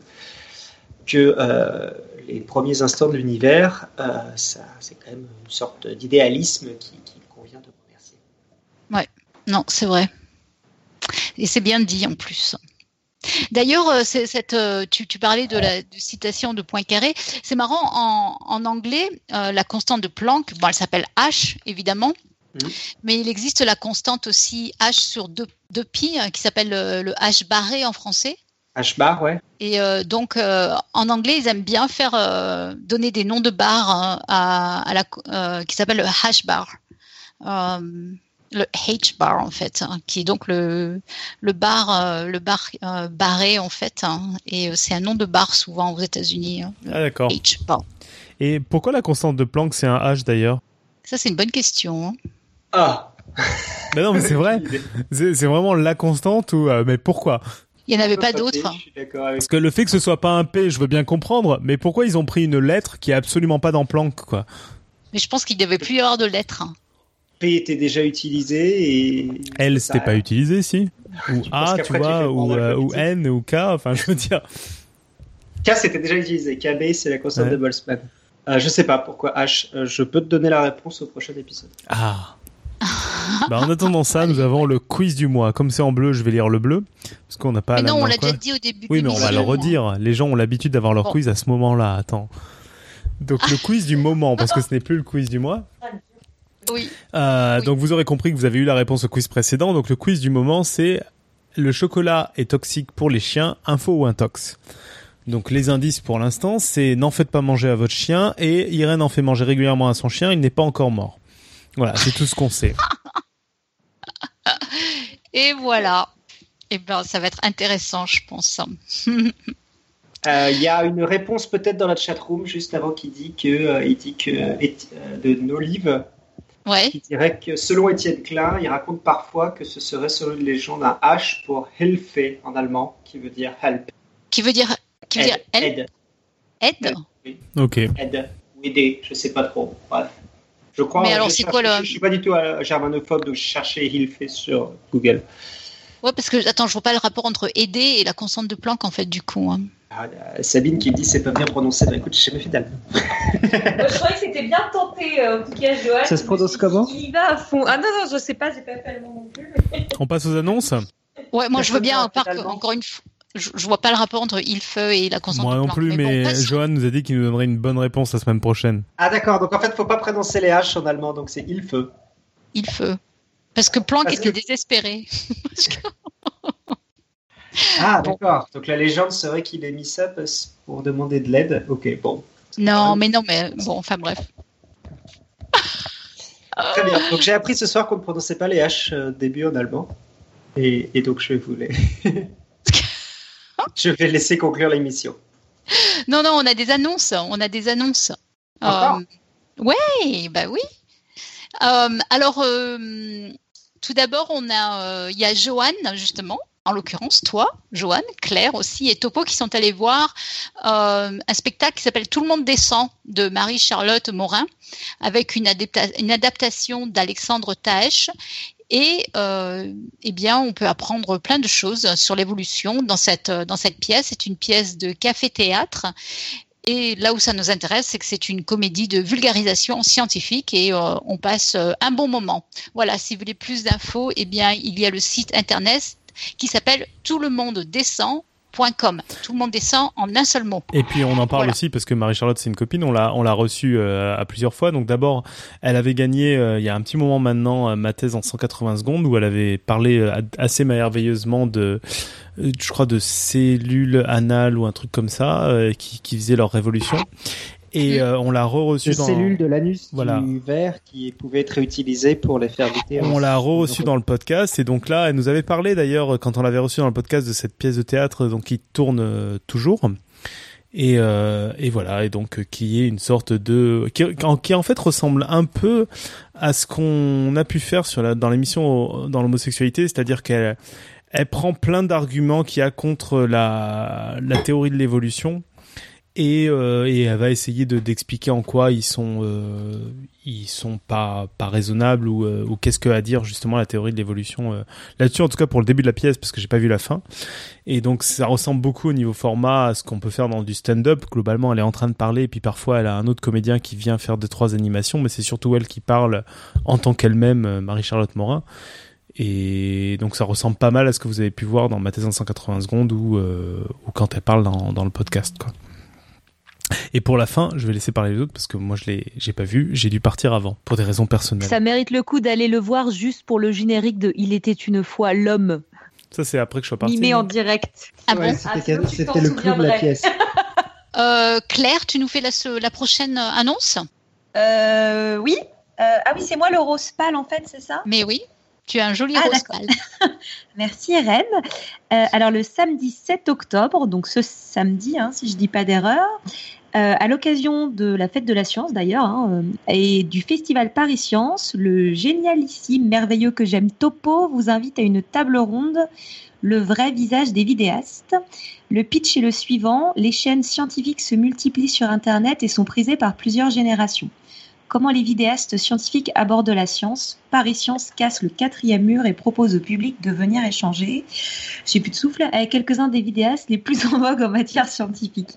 que euh, les premiers instants de l'univers, euh, ça c'est quand même une sorte d'idéalisme qui, qui convient de remercier. Non, c'est vrai. Et c'est bien dit en plus. D'ailleurs, euh, cette, euh, tu, tu parlais de la de citation de Poincaré. C'est marrant, en, en anglais, euh, la constante de Planck, bon, elle s'appelle H, évidemment, Mhm. mais il existe la constante aussi H sur 2, pi, hein, qui s'appelle le, le H barré en français. H bar, ouais. Et euh, donc, euh, en anglais, ils aiment bien faire donner des noms de barres hein, à, à la, qui s'appelle le hash bar. Le H bar en fait, hein, qui est donc le le bar euh, le bar euh, barré en fait, hein, et euh, c'est un nom de bar souvent aux États-Unis. hein, Ah, d'accord. H bar. Et pourquoi la constante de Planck, c'est un H d'ailleurs? Ça c'est une bonne question. hein. Ah. Mais non, mais c'est vrai. C'est vraiment la constante ou euh, mais pourquoi? Il n'y en avait pas d'autres. Parce que le fait que ce soit pas un P, je veux bien comprendre, mais pourquoi ils ont pris une lettre qui est absolument pas dans Planck quoi? Mais je pense qu'il devait plus y avoir de lettres. P était déjà utilisé et. L, c'était pas utilisé, si Ou A, tu vois, ou, euh, ou. N, ou K, enfin, je veux dire. K c'était déjà utilisé. KB c'est la constante Ouais. de Boltzmann. Euh, je sais pas pourquoi H. Euh, je peux te donner la réponse au prochain épisode. Ah bah, En attendant ça, nous avons le quiz du mois. Comme c'est en bleu, je vais lire le bleu, parce qu'on n'a pas mais la non, on l'a déjà dit au début. Oui, mais on va le redire. Les gens ont l'habitude d'avoir leur Bon. quiz à ce moment-là. Attends. Donc le quiz du moment, parce que ce n'est plus le quiz du mois. Oui. Euh, Oui. Donc vous aurez compris que vous avez eu la réponse au quiz précédent. Donc le quiz du moment, c'est le chocolat est toxique pour les chiens, info ou intox. Donc les indices pour l'instant, c'est n'en faites pas manger à votre chien et Irène en fait manger régulièrement à son chien, il n'est pas encore mort. Voilà, c'est tout ce qu'on sait. Et voilà. Et ben, ça va être intéressant, je pense. Euh, Il y a une réponse peut-être dans la chatroom juste avant qui dit que euh, il dit que euh, de Nolive Ouais. qui dirait que selon Étienne Klein, il raconte parfois que ce serait selon une légende un H pour Hilfe en allemand, qui veut dire help, Qui veut dire, qui veut dire aide, aide, aide? aide Ok. aide ou aider, je sais pas trop. Bref. Je crois. Mais alors, je c'est quoi le- Je suis pas du tout euh, germanophobe, donc je cherchais Hilfe sur Google. Ouais, parce que attends, je vois pas le rapport entre aider et la constante de Planck en fait du coup. hein. Ah, Sabine qui me dit c'est pas bien prononcé. Bah écoute, j'ai jamais fait d'allemand. Je croyais que c'était bien tenté, en tout cas, Johan. Ça se prononce comment Il va à fond. Ah non, non, je sais pas, j'ai pas fait allemand non plus. On passe aux annonces Ouais, moi je veux bien, par encore une fois, je, je vois pas le rapport entre il feu et la constante Moi non plus, bon, mais. Johan nous a dit qu'il nous donnerait une bonne réponse la semaine prochaine. Ah d'accord, donc en fait, faut pas prononcer les H en allemand, donc c'est il feu. Parce que Planck Parce était que- désespéré. Ah Bon. d'accord, donc la légende serait qu'il ait mis ça pour demander de l'aide. Ok, bon. Non, mais non, mais bon, enfin bref. Très bien. Donc j'ai appris ce soir qu'on ne prononçait pas les H euh, début en allemand. Et, et donc je vais vous les... je vais laisser conclure l'émission. Non, non, on a des annonces. On a des annonces. Euh, ouais, bah oui. Euh, alors, euh, tout d'abord, on a, euh, il y a Joanne justement, en l'occurrence toi, Joanne, Claire aussi et Topo qui sont allés voir euh, un spectacle qui s'appelle Tout le monde descend de Marie-Charlotte Morin, avec une, adapta- une adaptation d'Alexandre Taech Et euh, eh bien, on peut apprendre plein de choses sur l'évolution dans cette pièce. C'est une pièce de café-théâtre. Et là où ça nous intéresse, c'est que c'est une comédie de vulgarisation scientifique et euh, on passe un bon moment. Voilà, si vous voulez plus d'infos, eh bien, il y a le site internet qui s'appelle Tout le monde descend tout le monde descend en un seul mot. Et puis on en parle aussi parce que Marie-Charlotte c'est une copine, on l'a on l'a reçue euh, à plusieurs fois. Donc d'abord, elle avait gagné euh, il y a un petit moment maintenant euh, ma thèse en 180 secondes où elle avait parlé assez merveilleusement de je crois de cellules anales ou un truc comme ça qui qui faisait leur révolution et euh, on l'a re-reçu dans cellules de l'anus voilà. du verre qui pouvaient être réutilisées pour les faire buter. On l'a re-reçu dans le podcast et donc là, elle nous avait parlé d'ailleurs quand on l'avait reçu dans le podcast de cette pièce de théâtre donc qui tourne euh, toujours. Et, euh, et voilà et donc qui est une sorte de qui, qui en fait ressemble un peu à ce qu'on a pu faire sur la, dans l'émission dans l'homosexualité, c'est-à-dire qu'elle elle prend plein d'arguments qui a contre la, la théorie de l'évolution et, euh, et elle va essayer de d'expliquer en quoi ils sont euh, ils sont pas pas raisonnables ou, euh, qu'est-ce que à dire justement la théorie de l'évolution là-dessus en tout cas pour le début de la pièce parce que j'ai pas vu la fin. Et donc ça ressemble beaucoup au niveau format à ce qu'on peut faire dans du stand-up. Globalement elle est en train de parler et puis parfois elle a un autre comédien qui vient faire deux trois animations mais c'est surtout elle qui parle en tant qu'elle-même Marie-Charlotte Morin. Et donc ça ressemble pas mal à ce que vous avez pu voir dans ma en 180 secondes ou, ou quand elle parle dans, dans le podcast quoi. Et pour la fin, je vais laisser parler les autres parce que moi je l'ai, j'ai pas vu, j'ai dû partir avant pour des raisons personnelles. Ça mérite le coup d'aller le voir juste pour le générique de Il était une fois l'homme. Ça c'est après que je sois parti. Mimé en direct. Ah bon C'était, ah, le clou de la pièce. euh, Claire, tu nous fais la, la prochaine annonce? Euh, Oui. Euh, ah oui, c'est moi le rose pâle en fait, c'est ça? Mais oui. Tu as un joli ah, rose pâle. Merci Irène. Euh, alors le samedi 7 octobre, donc ce samedi, hein, si je dis pas d'erreur, euh, à l'occasion de la fête de la science d'ailleurs, hein, euh, et du festival Paris Science, le génialissime, merveilleux que j'aime Topo vous invite à une table ronde, le vrai visage des vidéastes. Le pitch est le suivant, les chaînes scientifiques se multiplient sur Internet et sont prisées par plusieurs générations. Comment les vidéastes scientifiques abordent la science Paris Science casse le quatrième mur et propose au public de venir échanger, j'ai plus de souffle, avec quelques-uns des vidéastes les plus en vogue en matière scientifique.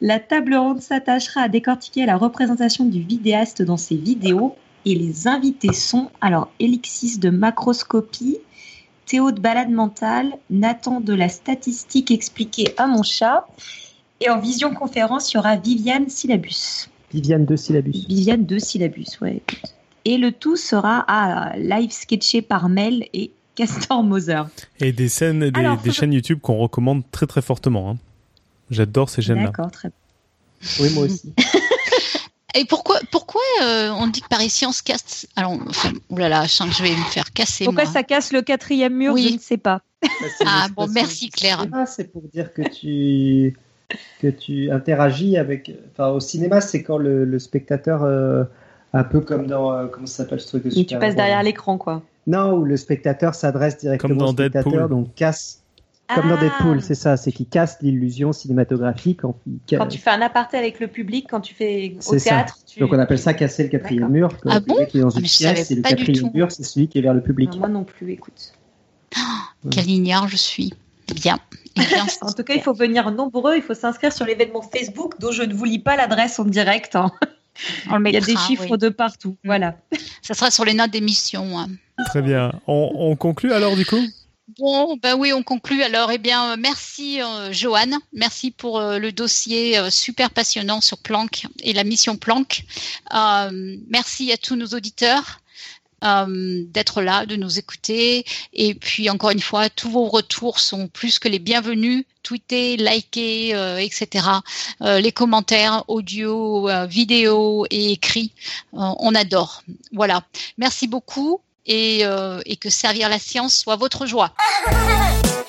La table ronde s'attachera à décortiquer la représentation du vidéaste dans ses vidéos et les invités sont alors Elixis de macroscopie, Théo de balade mentale, Nathan de la statistique expliquée à mon chat et en vision conférence, il y aura Viviane Syllabus. Viviane de syllabus. Viviane de syllabus, ouais. Et le tout sera à live sketché par Mel et Castor Moser. Et des scènes, des, des chaînes YouTube qu'on recommande très très fortement. Hein. J'adore ces chaînes-là. D'accord, très Oui, moi aussi. Et pourquoi, pourquoi euh, on dit que Paris Science casse Alors, enfin, oulala, je sens que je vais me faire casser. Pourquoi ça casse le quatrième mur Je ne sais pas. ah bon, merci Claire. C'est pour dire que tu que tu interagis avec. Enfin, au cinéma, c'est quand le, spectateur, euh, un peu comme dans. Euh, comment ça s'appelle ce truc de super Tu passes derrière l'écran, quoi. Non, où le spectateur s'adresse directement au spectateur, donc casse. Comme dans ah. Deadpool, c'est ça, c'est qu'il casse l'illusion cinématographique. Quand, tu fais un aparté avec le public, quand tu fais au théâtre. Donc on appelle ça casser le quatrième mur. ah bon qui est dans ah, une pièce, et le quatrième mur, c'est celui qui est vers le public. moi non plus, écoute. Oh, quel ignare je suis. Bien. en tout cas, il faut venir nombreux. Il faut s'inscrire sur l'événement Facebook, dont je ne vous lis pas l'adresse en direct. Hein. il y a des chiffres de partout. Voilà. Ça sera sur les notes d'émission. Hein. Très bien. On, conclut alors du coup? Bon, ben oui, on conclut. Alors, eh bien, merci euh, Joanne, merci pour euh, le dossier euh, super passionnant sur Planck et la mission Planck. merci à tous nos auditeurs. Euh, d'être là, de nous écouter. Et puis encore une fois, tous vos retours sont plus que les bienvenus. Tweetez, likez, euh, etc. Euh, les commentaires audio, vidéo et écrits, on adore. Voilà. Merci beaucoup et, et que servir la science soit votre joie.